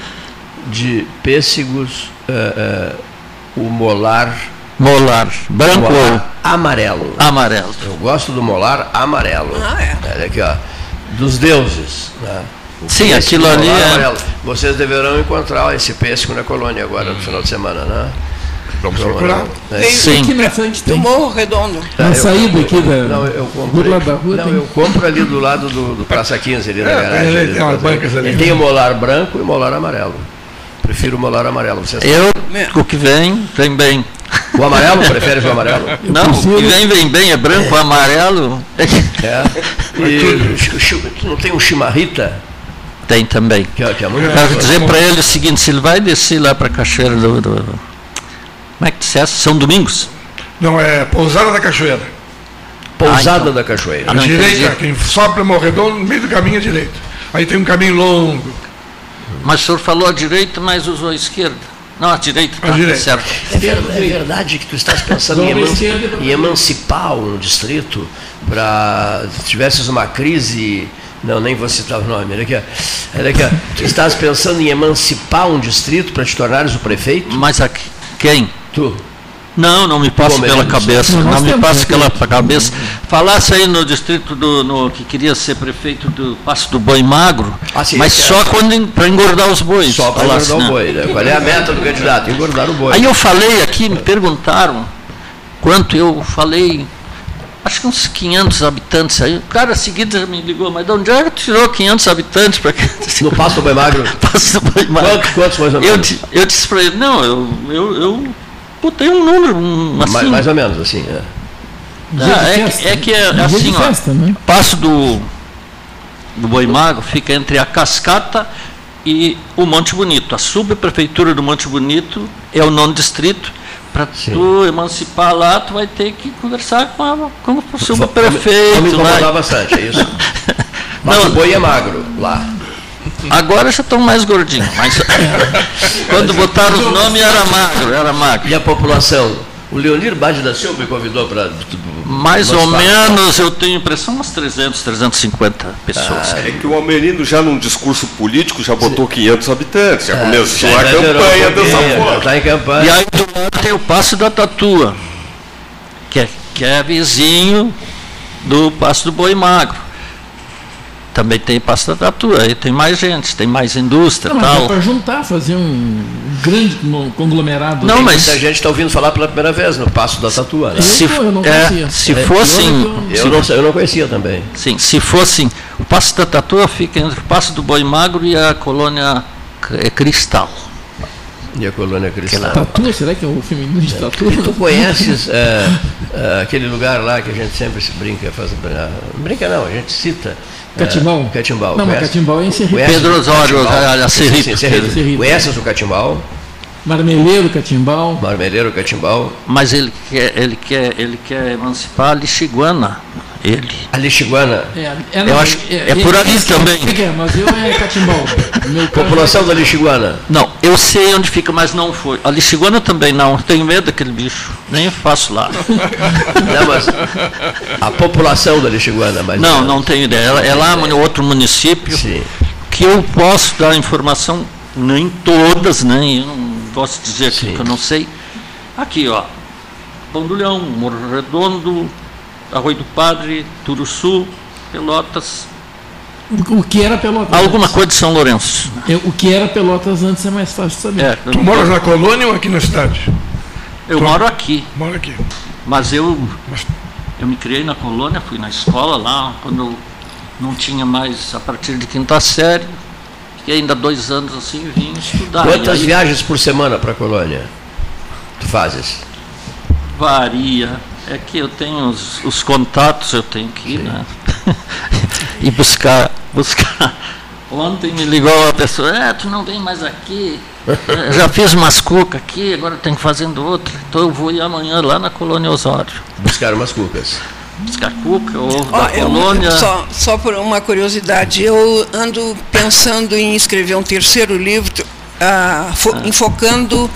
de pêssegos, é, é, o molar, Molar, branco ou molar amarelo. amarelo. Eu gosto do molar amarelo. Ah, é? Olha aqui, ó. Dos deuses. Né? Sim, aquilo ali é- amarelo. Vocês deverão encontrar esse pêssego na colônia agora no final de semana, né? Vamos Então, procurar. é, Sim. Aqui na frente do tem. Morro Redondo. Na eu saída aqui da, Não, eu do lado da rua não, tem. eu compro ali do lado do, do Praça 15, ali na É, garagem. tem- ali, tem umas do- bancas ali. Tem o molar branco e o molar amarelo. Prefiro o molar amarelo. Vocês Eu, o que vem, vem bem. O amarelo? Prefere o amarelo? Não, o que vem, vem bem, é branco, amarelo. É. (laughs) E tu não tem um chimarrita? Tem também. Que, é- que é muito Quero dizer para ele o seguinte, se ele vai descer lá para a Cachoeira do, do- Como é que dissesse? São Domingos? Não, é Pousada da Cachoeira. Pousada Ah, então. da Cachoeira. Ah, À não direita, entendi. quem sobe para Morro Redondo, no meio do caminho à direita. Aí tem um caminho longo. Mas o senhor falou à direita, mas usou a esquerda. Não, à direita, tá, À direita. certo. É é verdade que tu estás pensando em, eman- em emancipar um distrito para se tivesses uma crise. Não, nem vou citar o nome. Olha aqui. Olha aqui. Tu estás pensando em emancipar um distrito para te tornares o prefeito? Mas aqui, quem? Tu. Não, não me passa pela cabeça. Não, Não, me passa pela cabeça. Falasse aí no distrito do no, que queria ser prefeito do Passo do Boi Magro, Ah, sim, mas esse só é. quando para engordar os bois. Só para engordar o né? boi. Né? Qual é a meta do candidato? Engordar o boi. Aí eu falei aqui, me perguntaram quanto eu falei acho que uns 500 habitantes aí. O cara seguido já me ligou, mas de onde é que tirou 500 habitantes para (laughs) No Passo do Boi Magro? Passo do Boi Magro. Quantos, quantos mais ou Eu, menos? di- eu disse para ele, não, eu, eu, eu botei um número, um, assim. mais, mais ou menos, assim. É. Ah, é, que- é que é, assim, ó, festa, né? Passo do, do Boi Magro fica entre a Cascata e o Monte Bonito. A subprefeitura do Monte Bonito é o nono distrito. Para tu emancipar lá, tu vai ter que conversar com, a, com o subprefeito. Me incomodar lá. bastante, é isso? (laughs) Mas o boi é magro lá. Agora já estão mais gordinhos, mas (laughs) quando botaram o nome era magro, era magro. E a população? O Leonir Bade da Silva me convidou para. Mais ou menos, eu tenho impressão, umas 300, 350 pessoas. É que o Almerino já num discurso político já botou 500 habitantes, já É, começou já a campanha dessa forma. Em campanha. E aí do lado tem o Passo da Tatua, que é, que é vizinho do Passo do Boi Magro. Também tem Passo da Tatua, aí tem mais gente, tem mais indústria Não, e tal. para juntar, fazer um grande con- conglomerado. Não, mas- Muita gente está ouvindo falar pela primeira vez no Passo da Tatua. Né? Se, eu não é, conhecia. se É, fossem. Eu, não, eu não conhecia também. Sim, se fossem. O Passo da Tatua fica entre o Passo do Boi Magro e a colônia C- Cristal. E a colônia cristã. Tatua, será que é o feminino de tatua? Tu conheces (laughs) é, é, aquele lugar lá que a gente sempre se brinca, faz, brinca não, a gente cita. Catimbau? Catimbau. Não, mas? Catimbau é em Serrito. Pedro o Osório, a- Serrito. Conheces o Catimbau? Marmeleiro, Catimbau. Marmeleiro, Catimbau. Mas ele quer, ele quer, ele quer emancipar a Lixiguana. Ele. A Lixiguana. É, Eu acho que é por ali também. É, mas eu é Catimbau. (laughs) População da Lixiguana. Não, eu sei onde fica, mas não foi. A Lixiguana também não. Tenho medo daquele bicho. Nem faço lá. (laughs) Não, mas a população da Lixiguana, mas Não, não tenho ideia. Ela é lá no outro município que eu posso dar informação, nem todas, eu não posso dizer aqui que eu não sei. Aqui, ó. Pão do Leão, Morro Redondo, Arroio do Padre, Turuçu, Pelotas. O que era Pelotas? Alguma antes? coisa de São Lourenço. Eu- o que era Pelotas antes é mais fácil de saber. É, Tu moras na colônia ou aqui na cidade? Eu moro aqui. Moro aqui. Mas eu, eu me criei na colônia, fui na escola lá, quando eu não tinha mais, a partir de quinta série, fiquei ainda dois anos assim e vim estudar. Quantas E aí viagens por semana para a colônia tu fazes? Varia. É que eu tenho os, os contatos, eu tenho que ir, né? (laughs) e buscar, buscar. Ontem me ligou uma pessoa, é, tu não vem mais aqui. Eu (laughs) já fiz umas cucas aqui, agora tenho que fazendo outra. Então eu vou ir amanhã lá na colônia Osório. Buscar umas cucas. Cuca ou Ó, da eu- colônia. só, só por uma curiosidade, eu ando pensando em escrever um terceiro livro ah, fo- enfocando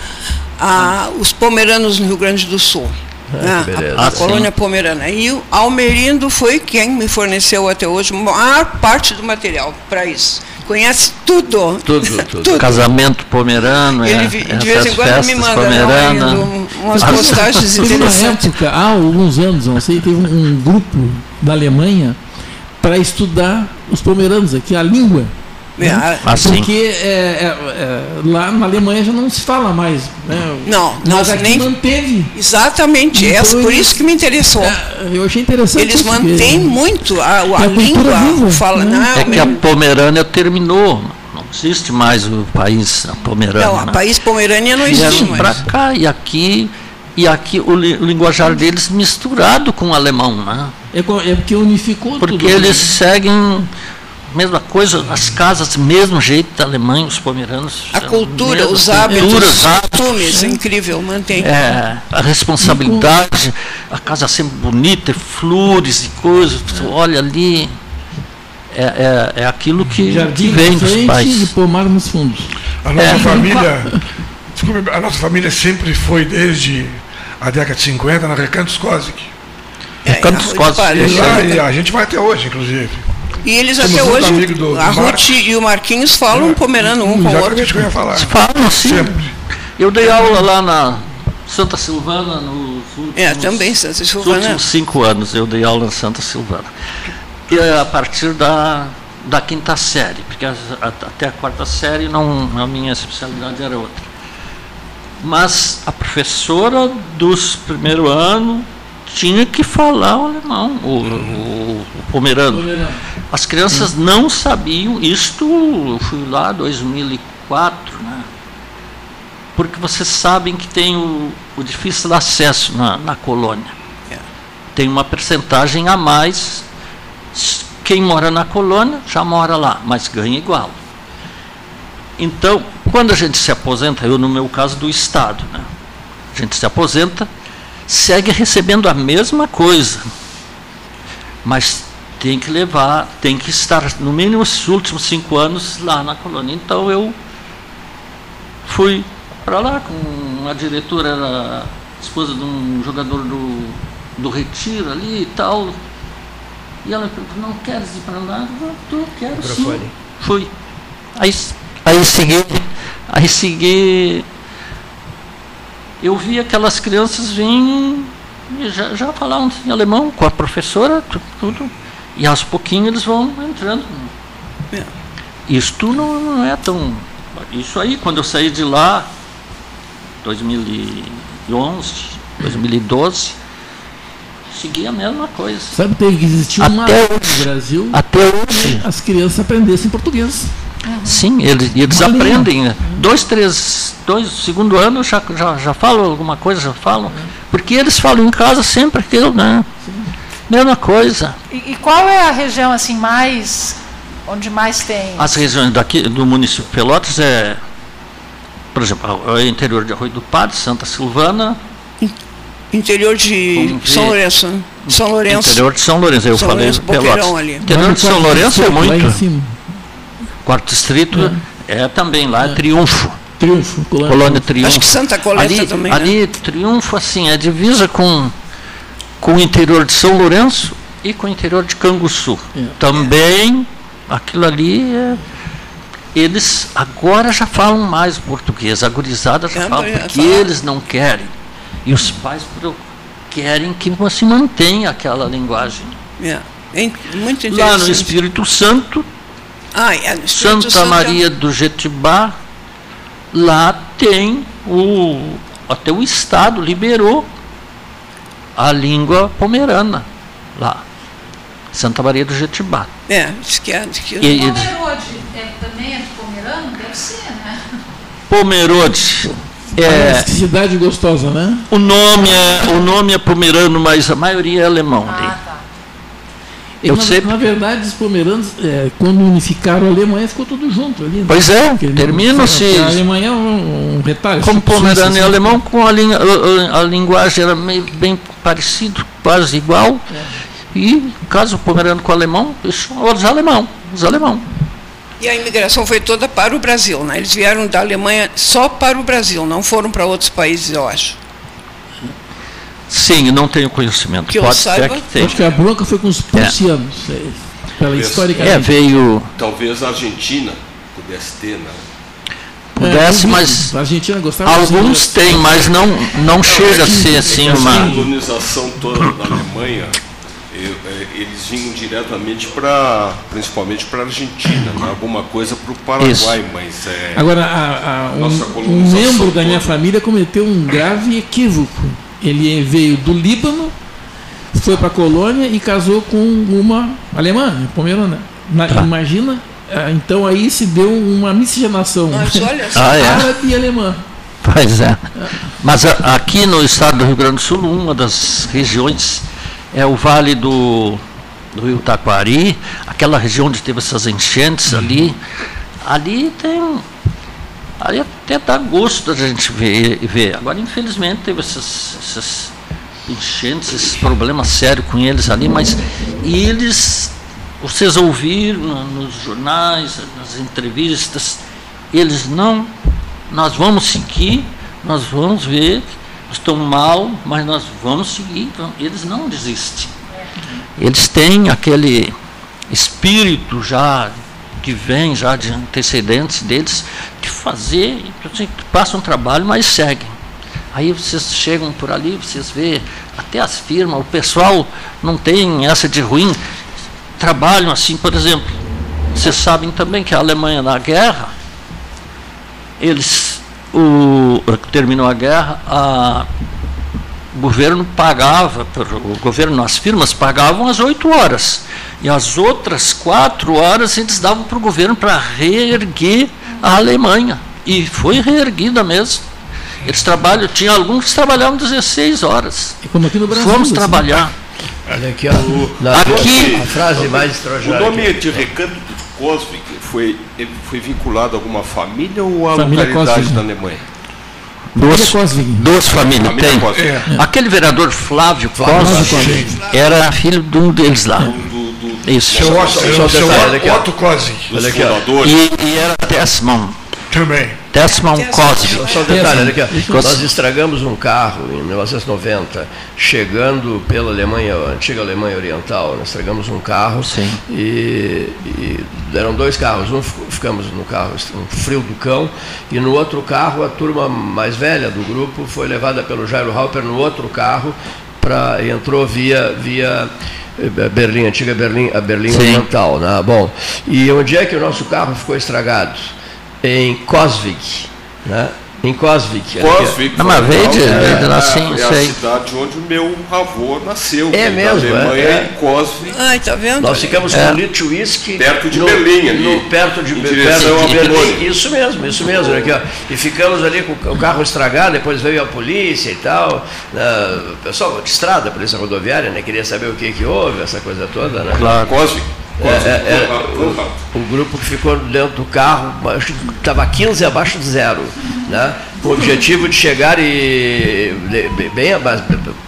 ah, os pomeranos no Rio Grande do Sul. né, que beleza. a, a Ah, colônia pomerana. E o Almerindo foi quem me forneceu até hoje a maior parte do material para isso. Conhece tudo. (laughs) Tudo, tudo. Casamento pomerano, é, Ele vi- de essas vez em quando me manda, pomerana. não, Almerindo, umas As- postagens (laughs) Teve uma interessantes. época, há alguns anos, não sei, teve um, um grupo da Alemanha para estudar os pomeranos aqui, a língua. É, né? Ah, sim. Porque é, é, é, lá na Alemanha já não se fala mais. Né? Não, não, Mas aqui nem- manteve. Exatamente, é Então por eles- isso que me interessou. Eu achei interessante. Eles porque- mantêm muito a, a É a língua, viva, fala, né? não É que a Pomerânia terminou. Não existe mais o país a Pomerânia. Não, a né? país Pomerânia não existe mais. para cá e aqui e aqui o, li- o linguajar deles misturado com o alemão, né? É, é porque unificou Porque tudo. eles seguem a mesma coisa, as casas, mesmo jeito da Alemanha, os pomeranos. A cultura, os hábitos, cultura, os costumes, é incrível, mantém. É, a responsabilidade, a casa sempre bonita, flores e coisas, tu olha ali. É, é, é aquilo que, Jardim que vem dos pais. e pomar nos fundos. A nossa É. família. Desculpe, a nossa família sempre foi desde a década de 50 na Recantos Cosic. Recantos Arroio de Cosic. E lá, já- e a gente vai até hoje, inclusive. E eles Temos até hoje, do- do a Ruth Marcos. e o Marquinhos falam pomerano um com o outro. Que eu ia falar. Falam sim. Sempre. Eu dei aula lá na Santa Silvana nos últimos, É, também, Santa nos Silvana. últimos cinco anos eu dei aula na Santa Silvana. E é a partir da, da quinta série, porque as- a- até a quarta série não, a minha especialidade era outra. Mas a professora dos primeiro ano tinha que falar o alemão, o, o, o pomerano. As crianças não sabiam, isto eu fui lá em 2004, né? porque vocês sabem que tem o, o difícil acesso na, na colônia. Tem uma percentagem a mais. Quem mora na colônia já mora lá, mas ganha igual. Então, quando a gente se aposenta, eu no meu caso do Estado, né? a gente se aposenta, segue recebendo a mesma coisa, mas tem que levar, tem que estar no mínimo os últimos cinco anos lá na colônia. Então eu fui para lá com a diretora, era esposa de um jogador do, do Retiro ali e tal. E ela perguntou, não queres ir para lá? Eu quero sim. Fui. Aí, aí segui, aí segui. Eu vi aquelas crianças virem e já, já falavam em alemão com a professora, tudo. tudo e aos pouquinhos eles vão entrando. É. Isto não, não é tão. Isso aí, quando eu saí de lá, 2011, 2012, segui a mesma coisa. Sabe, teve que existir uma Até lei no Brasil Até hoje. as crianças aprendessem português. Sim, eles, eles Uma aprendem. né? Dois, três, dois, segundo ano já, já, já falam alguma coisa, já falam. Porque eles falam em casa sempre aquilo, né? Mesma coisa. E, e qual é a região assim mais onde mais tem? As regiões daqui do município de Pelotas é, por exemplo, o interior de Arroio do Padre, Santa Silvana. Interior de São. Lourenço. né? São Lourenço. Interior de São Lourenço, eu São falei Lourenço, Pelotas. Boqueirão ali. Interior de São Lourenço é distrito, lá em muito. cima. Quarto distrito é, também lá, é Triunfo. Triunfo, Colônia, Colônia Triunfo. Acho que Santa Coleta ali, também, né? Ali, Triunfo, assim, é divisa com, com o interior de São Lourenço e com o interior de Canguçu. Também, aquilo ali, é- eles agora já falam mais português. A gurizada já É, fala é, porque eles não querem. E os pais querem que você mantenha aquela linguagem. É. É muito interessante. Lá no Espírito Santo, Santa é- Maria do Jetibá, lá tem o. Até o Estado liberou a língua pomerana lá. Santa Maria do Jetibá. É, diz que é. Diz que E- e- Pomerode é, também é de Pomerano? Deve ser, né? Pomerode. É, cidade gostosa, né? o, nome é, o nome é pomerano, mas a maioria é alemão. ali. Eu na, sei- na verdade, os pomeranos, é, quando unificaram a Alemanha, ficou tudo junto ali. né? Pois é, termina-se- A Alemanha é um, um retalho. Como tipo Suíça, pomerano e assim. alemão, com a, linha- a- a- linguagem era meio bem parecido, quase igual. E caso pomerano com alemão, isso, os alemão, os alemão. E a imigração foi toda para o Brasil, né? Eles vieram da Alemanha só para o Brasil, não foram para outros países, eu acho. Sim, não tenho conhecimento. Que eu Pode saiba, ser que tenha. Acho que a bronca foi com os prussianos, é, pela história É, veio. Talvez a Argentina pudesse ter, né? Pudesse, mas A Argentina gostava alguns têm, mas não, não chega a ser assim Essa uma. colonização toda da Alemanha, e- eles vinham diretamente para, principalmente para a Argentina, né? alguma coisa para o Paraguai, Isso. mas é, Agora, a- a- Nossa um, um membro da minha toda. família cometeu um grave equívoco. Ele veio do Líbano, foi para a colônia e casou com uma alemã, pomerana. Na- Tá. Imagina, ah, então aí se deu uma miscigenação Mas olha (laughs) só. Ah, é? árabe e alemã. Pois é. Mas a- aqui no estado do Rio Grande do Sul, uma das regiões é o Vale do, do Rio Taquari, aquela região onde teve essas enchentes ali. Ali tem. Ali até dá gosto da gente ver. ver. Agora, infelizmente, teve essas, essas enchentes, esses problemas sérios com eles ali, mas eles, vocês ouviram nos jornais, nas entrevistas, eles não, nós vamos seguir, nós vamos ver, estão mal, mas nós vamos seguir, vamos- eles não desistem. Eles têm aquele espírito já que vem já de antecedentes deles de fazer, assim, que passam um trabalho, mas seguem. Aí vocês chegam por ali, vocês vê até as firmas, o pessoal não tem essa de ruim, trabalham assim, por exemplo. Vocês sabem também que a Alemanha na guerra, eles o, terminou a guerra, a governo pagava, o governo, as firmas pagavam às 8 horas. E as outras quatro horas eles davam para o governo para reerguer a Alemanha. E foi reerguida mesmo. Eles trabalham, tinha alguns que trabalhavam 16 horas. E como aqui no Brasil. Fomos assim. trabalhar. Olha aqui, ó. Aqui- a frase mais O extraordinária. nome de Recanto Cosvig foi, foi vinculado a alguma família ou à Família localidade Cosvig. da Alemanha? Duas, duas famílias Família tem. É. Aquele vereador Flávio Flávio Cosvig era filho de um deles lá. Isso. Seu Otto, Só um seu. Otto ó. Fundadores. E, e era Tessman. Também. Tessman Cosvig. Só um detalhe, olha aqui, nós estragamos um carro em 1990, chegando pela Alemanha, antiga Alemanha Oriental, nós estragamos um carro Sim. E, e eram dois carros, um ficamos no carro, um frio do cão, e no outro carro a turma mais velha do grupo foi levada pelo Jairo Halper no outro carro pra, e entrou via, via eh, Berlim, antiga Berlim, a Berlim Sim. Oriental. Né? Bom, e onde é que o nosso carro ficou estragado? Em Cosvig. Né? Em Cosvig. Cosvig. Mas veio de- é, de lá, sim, é a cidade onde o meu avô nasceu. É que mesmo, Da Alemanha, é, é. em Cosvig. Ai, tá vendo? Nós ficamos É. com whisky Perto de no, Berlim, ali, no- perto de, perto de Berlim. Isso mesmo, isso mesmo. Aqui, ó. E ficamos ali com o carro estragado, depois veio a polícia e tal. né, o pessoal de estrada, polícia rodoviária, né, queria saber o que, que houve, essa coisa toda. Né? Claro. Cosvig. É, é, é, o, o grupo que ficou dentro do carro estava 15 abaixo de zero, né? Com o objetivo de chegar e bem,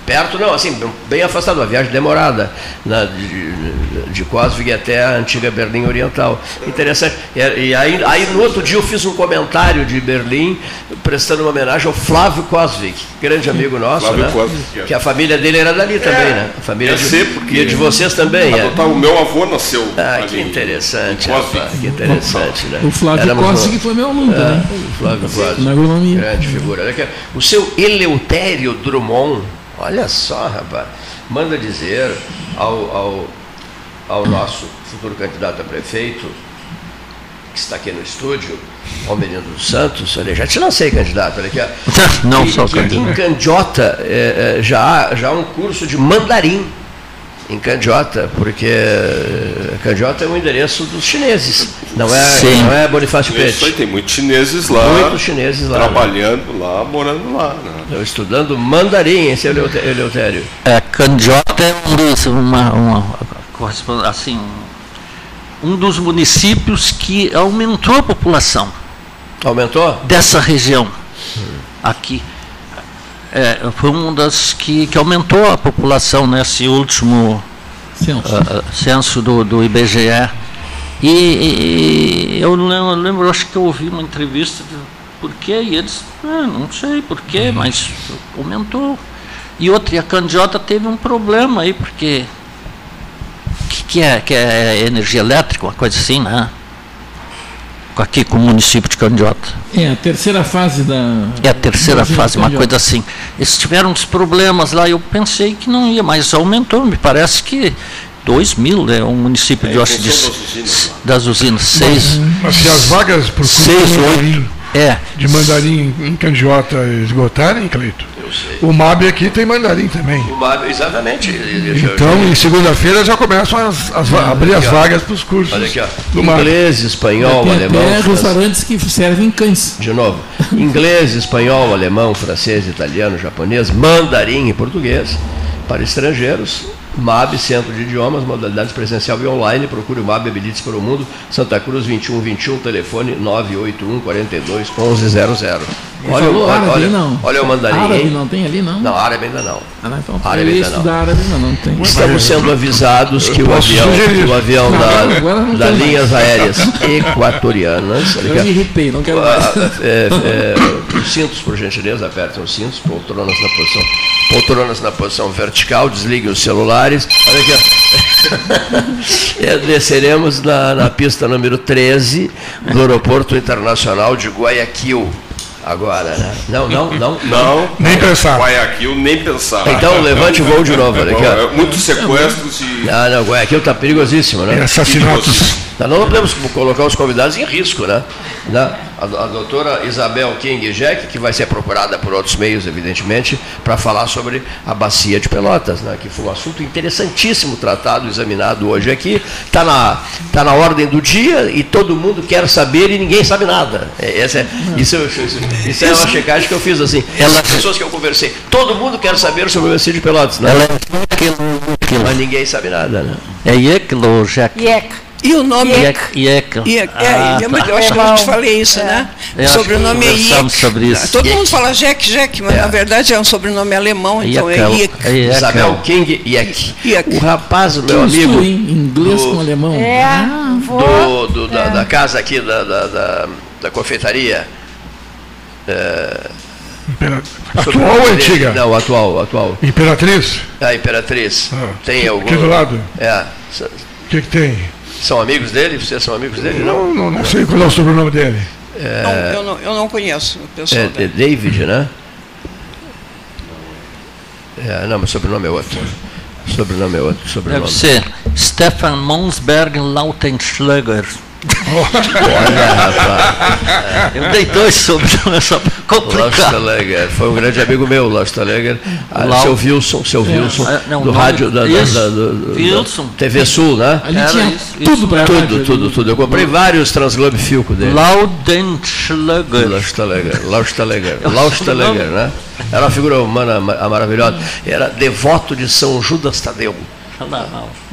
perto, não, assim, bem afastado, uma viagem demorada, né? de, de Cosvig até a antiga Berlim Oriental. Interessante. E, e aí, aí no outro dia eu fiz um comentário de Berlim prestando uma homenagem ao Flávio Cosvig, grande amigo nosso, Flávio né? Cosvig, é. que a família dele era dali também, né? A família Ia de, ser, porque- e a de vocês também. é. O meu avô nasceu. Ah, ali que interessante, rapaz, que interessante, né? O Flávio Éramos foi meu aluno É, também. o Flávio Costa. Na agronomia. Grande figura. Olha aqui, O seu Eleutério Drummond, olha só, rapaz, manda dizer ao, ao, ao nosso futuro candidato a prefeito, que está aqui no estúdio, ao menino dos Santos, olha, já te lancei candidato, olha aqui, ó. (laughs) Não só que candidato. Em Candiota é, é, já, há- já há um curso de mandarim em Candiota, porque eh, Candiota é um endereço dos chineses, não é, Sim. não é Bonifácio aí, Pete. tem muitos chineses lá. Muitos chineses lá, né? Trabalhando lá, morando lá. Né? Estudando mandarim, esse é Eleutério. É, Candiota é um dos, uma, uma, assim, um dos municípios que aumentou a população Aumentou? dessa região aqui. É, foi uma das que, que aumentou a população nesse último Censo. censo do, do IBGE. E, e- eu lembro, eu lembro, acho que eu ouvi uma entrevista de por quê, e eles, ah, não sei por quê, mas aumentou. E outra, e a Candiota teve um problema aí, porque que, que é, que é energia elétrica, uma coisa assim, né? Aqui com o município de Candiota. É, a terceira fase da. É a terceira fase, uma coisa assim. Eles tiveram uns problemas lá, eu pensei que não ia, mas aumentou, me parece que 2 mil é um município É, de, função das usinas lá. das usinas, seis. Mas se as vagas por Seis, oito. É. de mandarim em Candiota esgotarem, Cleito, o MAB aqui tem mandarim também. O MAB, exatamente. Então, em segunda-feira já começam as, as a abrir as vagas para os cursos Olha aqui, ó. do MAB. Inglês, espanhol, Tem alemão. até restaurantes que servem cães. De novo, inglês, espanhol, alemão, francês, italiano, japonês, mandarim e português. Para estrangeiros, MAB, Centro de Idiomas, modalidades presencial e online. Procure o MAB Habilites para o Mundo, Santa Cruz 2121, telefone 981 42 1100. Ele Olha, o- falou olha, árabe, olha, não. olha o mandarim. Árabe não tem ali, não? Não, árabe ainda não. Ah, não, então Árabe ainda não. árabe, não tem. Estamos sendo avisados que o avião, o avião Não, da, da linhas aéreas equatorianas. Eu me irritei, não quero Ah, mais. é, é, os cintos, por gentileza, apertem os cintos, poltronas na posição, poltronas na posição vertical, desliguem os celulares. Olha aqui, ó. (laughs) É, desceremos na, na pista número 13 do Aeroporto Internacional de Guayaquil. Agora, né? Não, não, não. Não, Nem pensar. Guayaquil, nem pensar. Então, levante o voo de novo, olha aqui, ó. É, Muitos sequestros e. Ah, não, Guayaquil está perigosíssimo, né? E assassinatos. Nós não podemos colocar os convidados em risco, né? né? A, a doutora Isabel King Jack, que vai ser procurada por outros meios, evidentemente, para falar sobre a bacia de Pelotas, né? que foi um assunto interessantíssimo tratado, examinado hoje aqui. Está na, tá na ordem do dia e todo mundo quer saber e ninguém sabe nada. É, essa é, isso, isso, isso é uma checagem que eu fiz assim. As pessoas que eu conversei, todo mundo quer saber sobre a bacia de Pelotas, né? Mas ninguém sabe nada, né? É Yeklo, Jack. Yek. E o nome. Yek. Iek, é, Ah, lembra tá. que eu acho que eu te falei isso, né? Eu o sobrenome é Iek. sobre isso. Todo Iek. mundo fala Jack, Jack, mas É. na verdade é um sobrenome alemão, então é. Iek. É Iekel. Isabel King Yek. Iek. O rapaz, o meu amigo. hein? Inglês do- com alemão. É, Ah, vou. do, do- da, da casa aqui da, da, da, da confeitaria. É, Atual ou antiga? Não, atual, atual. Imperatriz? A Imperatriz. Ah, tem algum. aqui do lado. É. O que, que tem? São amigos dele? Vocês são amigos dele? Não? Não, não sei qual é o sobrenome dele. É, Não, eu, não, eu não conheço o pessoal. é, é David, né? É, não, mas sobrenome é outro. Sobrenome é outro. Sobrenome. Deve ser Stefan Monsberg Lautenschläger. Olha, rapaz. Eu dei dois sobrenomes só para complicar. Foi um grande amigo meu, Lostaleger. Ah, Lau- seu Wilson, seu Wilson, É, não, do nome- rádio da, da- isso, da- Wilson. da TV Sul, né? Ali Era tinha isso, tudo isso para Tudo, tudo, tudo. Eu comprei vários Transglobe Filco dele. Lautenschläger. Lostaleger, Lostaleger, Lostaleger, né? Era uma figura humana ma- maravilhosa. Era devoto de São Judas Tadeu.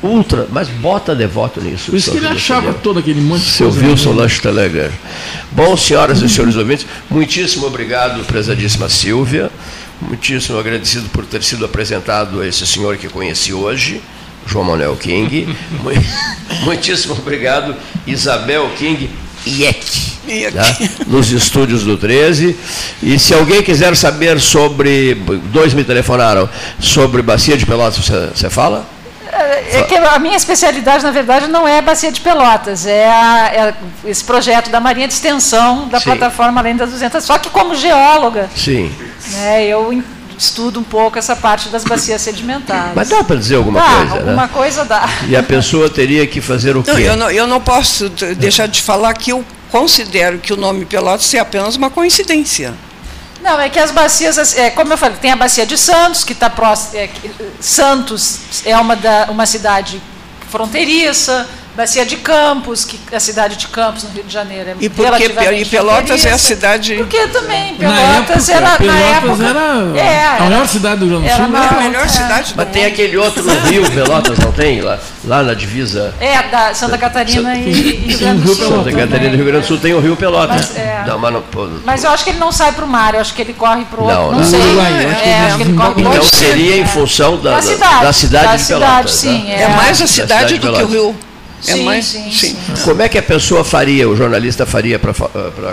Ultra, mas bota devoto nisso. Por isso que ele achava todo aquele monte de Seu coisa. Wilson né? Lusteleger. Bom, senhoras e senhores ouvintes, muitíssimo obrigado, prezadíssima Silvia. Muitíssimo agradecido por ter sido apresentado a esse senhor que conheci hoje, João Manuel King. (laughs) Mu- Muitíssimo obrigado, Isabel King. Iek. tá? Nos estúdios do 13. E se alguém quiser saber sobre. Dois me telefonaram sobre Bacia de Pelotas, você, você fala? É que a minha especialidade, na verdade, não é a Bacia de Pelotas, é, a- é esse projeto da Marinha de Extensão da Sim. plataforma Além das 200. Só que como geóloga, Sim. né, eu estudo um pouco essa parte das bacias sedimentares. Mas dá para dizer alguma Dá, coisa, alguma né? coisa dá. E a pessoa teria que fazer o quê? Não, eu, não, eu não posso deixar de falar que eu considero que o nome Pelotas é apenas uma coincidência. Não, é que as bacias, é, como eu falei, tem a bacia de Santos, que está próximo. é, Santos é uma, da, uma cidade fronteiriça, bacia de Campos, que a cidade de Campos, no Rio de Janeiro, é E porque relativamente e Pelotas é a cidade. Porque também Na Pelotas época, era. Pelotas na época, era é, a maior cidade do Rio Grande do era Sul. a É a maior- melhor é. cidade do Mas tem aquele outro no (laughs) Rio, Pelotas, não tem? Lá, lá na divisa. É, da Santa Catarina e, e Rio Grande do Rio Sul. Pelotas. Santa Catarina e Rio Grande do Sul tem o Rio Pelotas. Mas, é. Não, mas não, Mas eu acho que ele não sai para o mar, eu acho que ele corre para o outro. Não, Não, não. sei. Uruguai, eu acho que é, ele acho que ele corre pro então seria em função da, Da da- cidade, da cidade da de cidade, Pelotas. sim, né? É mais a Da cidade de do que o Pelotas. Rio. É Sim, mais. sim, sim. Como é que a pessoa faria, o jornalista faria para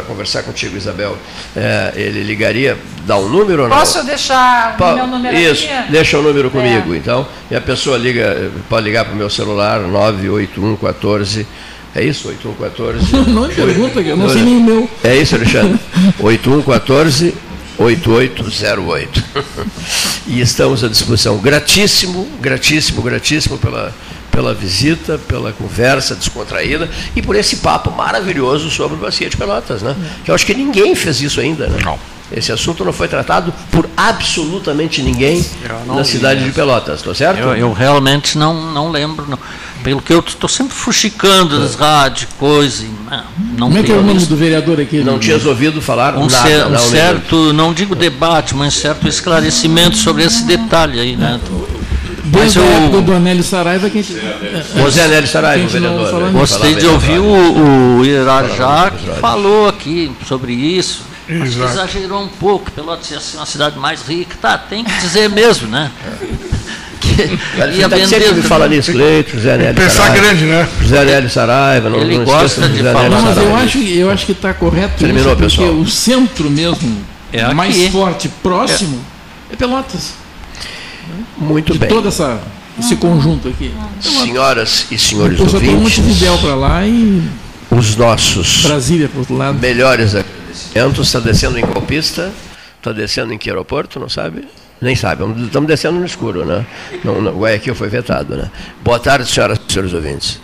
conversar contigo, Isabel? É, ele ligaria, dá um número ou não? Posso deixar o Pa- meu número Isso, aqui? É. deixa o número comigo, então. E a pessoa liga, pode ligar para o meu celular, 98114. É isso? 8114? (laughs) Não me pergunta, que eu não sei nem o meu. É isso, Alexandre? (laughs) 8114 8808. (laughs) E estamos à disposição. Gratíssimo, gratíssimo, gratíssimo pela, pela visita, pela conversa descontraída e por esse papo maravilhoso sobre Bacia de Pelotas, né? Que eu acho que ninguém fez isso ainda, né? Não. Esse assunto não foi tratado por absolutamente ninguém não na cidade de isso. Pelotas, tá certo? Eu, eu realmente não, não lembro. não. Pelo que eu estou sempre fuxicando das rádios, coisa. Não Como é que é o nome do vereador aqui? Não tinhas ouvido falar um, nada, cer- um não, certo, não digo debate, mas certo esclarecimento sobre esse detalhe aí, né? Desde Mas a época do Anélio Saraiva que a gente. José Nélio Saraiva, vereador. Gostei de ouvir o, o Irajá que falou aqui sobre isso. Acho exagerou um pouco, Pelotas ia ser uma cidade mais rica. Tá, tem que dizer mesmo, né? (laughs) Que Ele ia tá sempre vender. fala nisso, Cleito, José Nélio Pensar Saraiva. grande, né? José Nélio Saraiva, não, Ele não gosta de José falar. Não, mas eu acho, eu acho que está correto Terminou, isso, porque pessoal. o centro mesmo, É mais forte, próximo, é, Pelotas. Muito De bem. todo essa, esse conjunto aqui. Senhoras e senhores Eu só tem um monte de ouvintes, Montevidéu para lá e os nossos Brasília para outro lado. melhores agradecimentos. Está descendo em Copista, está descendo em que aeroporto, não sabe? Nem sabe, estamos descendo no escuro, né? Não, não, Guayaquil foi vetado, né? Boa tarde, senhoras e senhores ouvintes.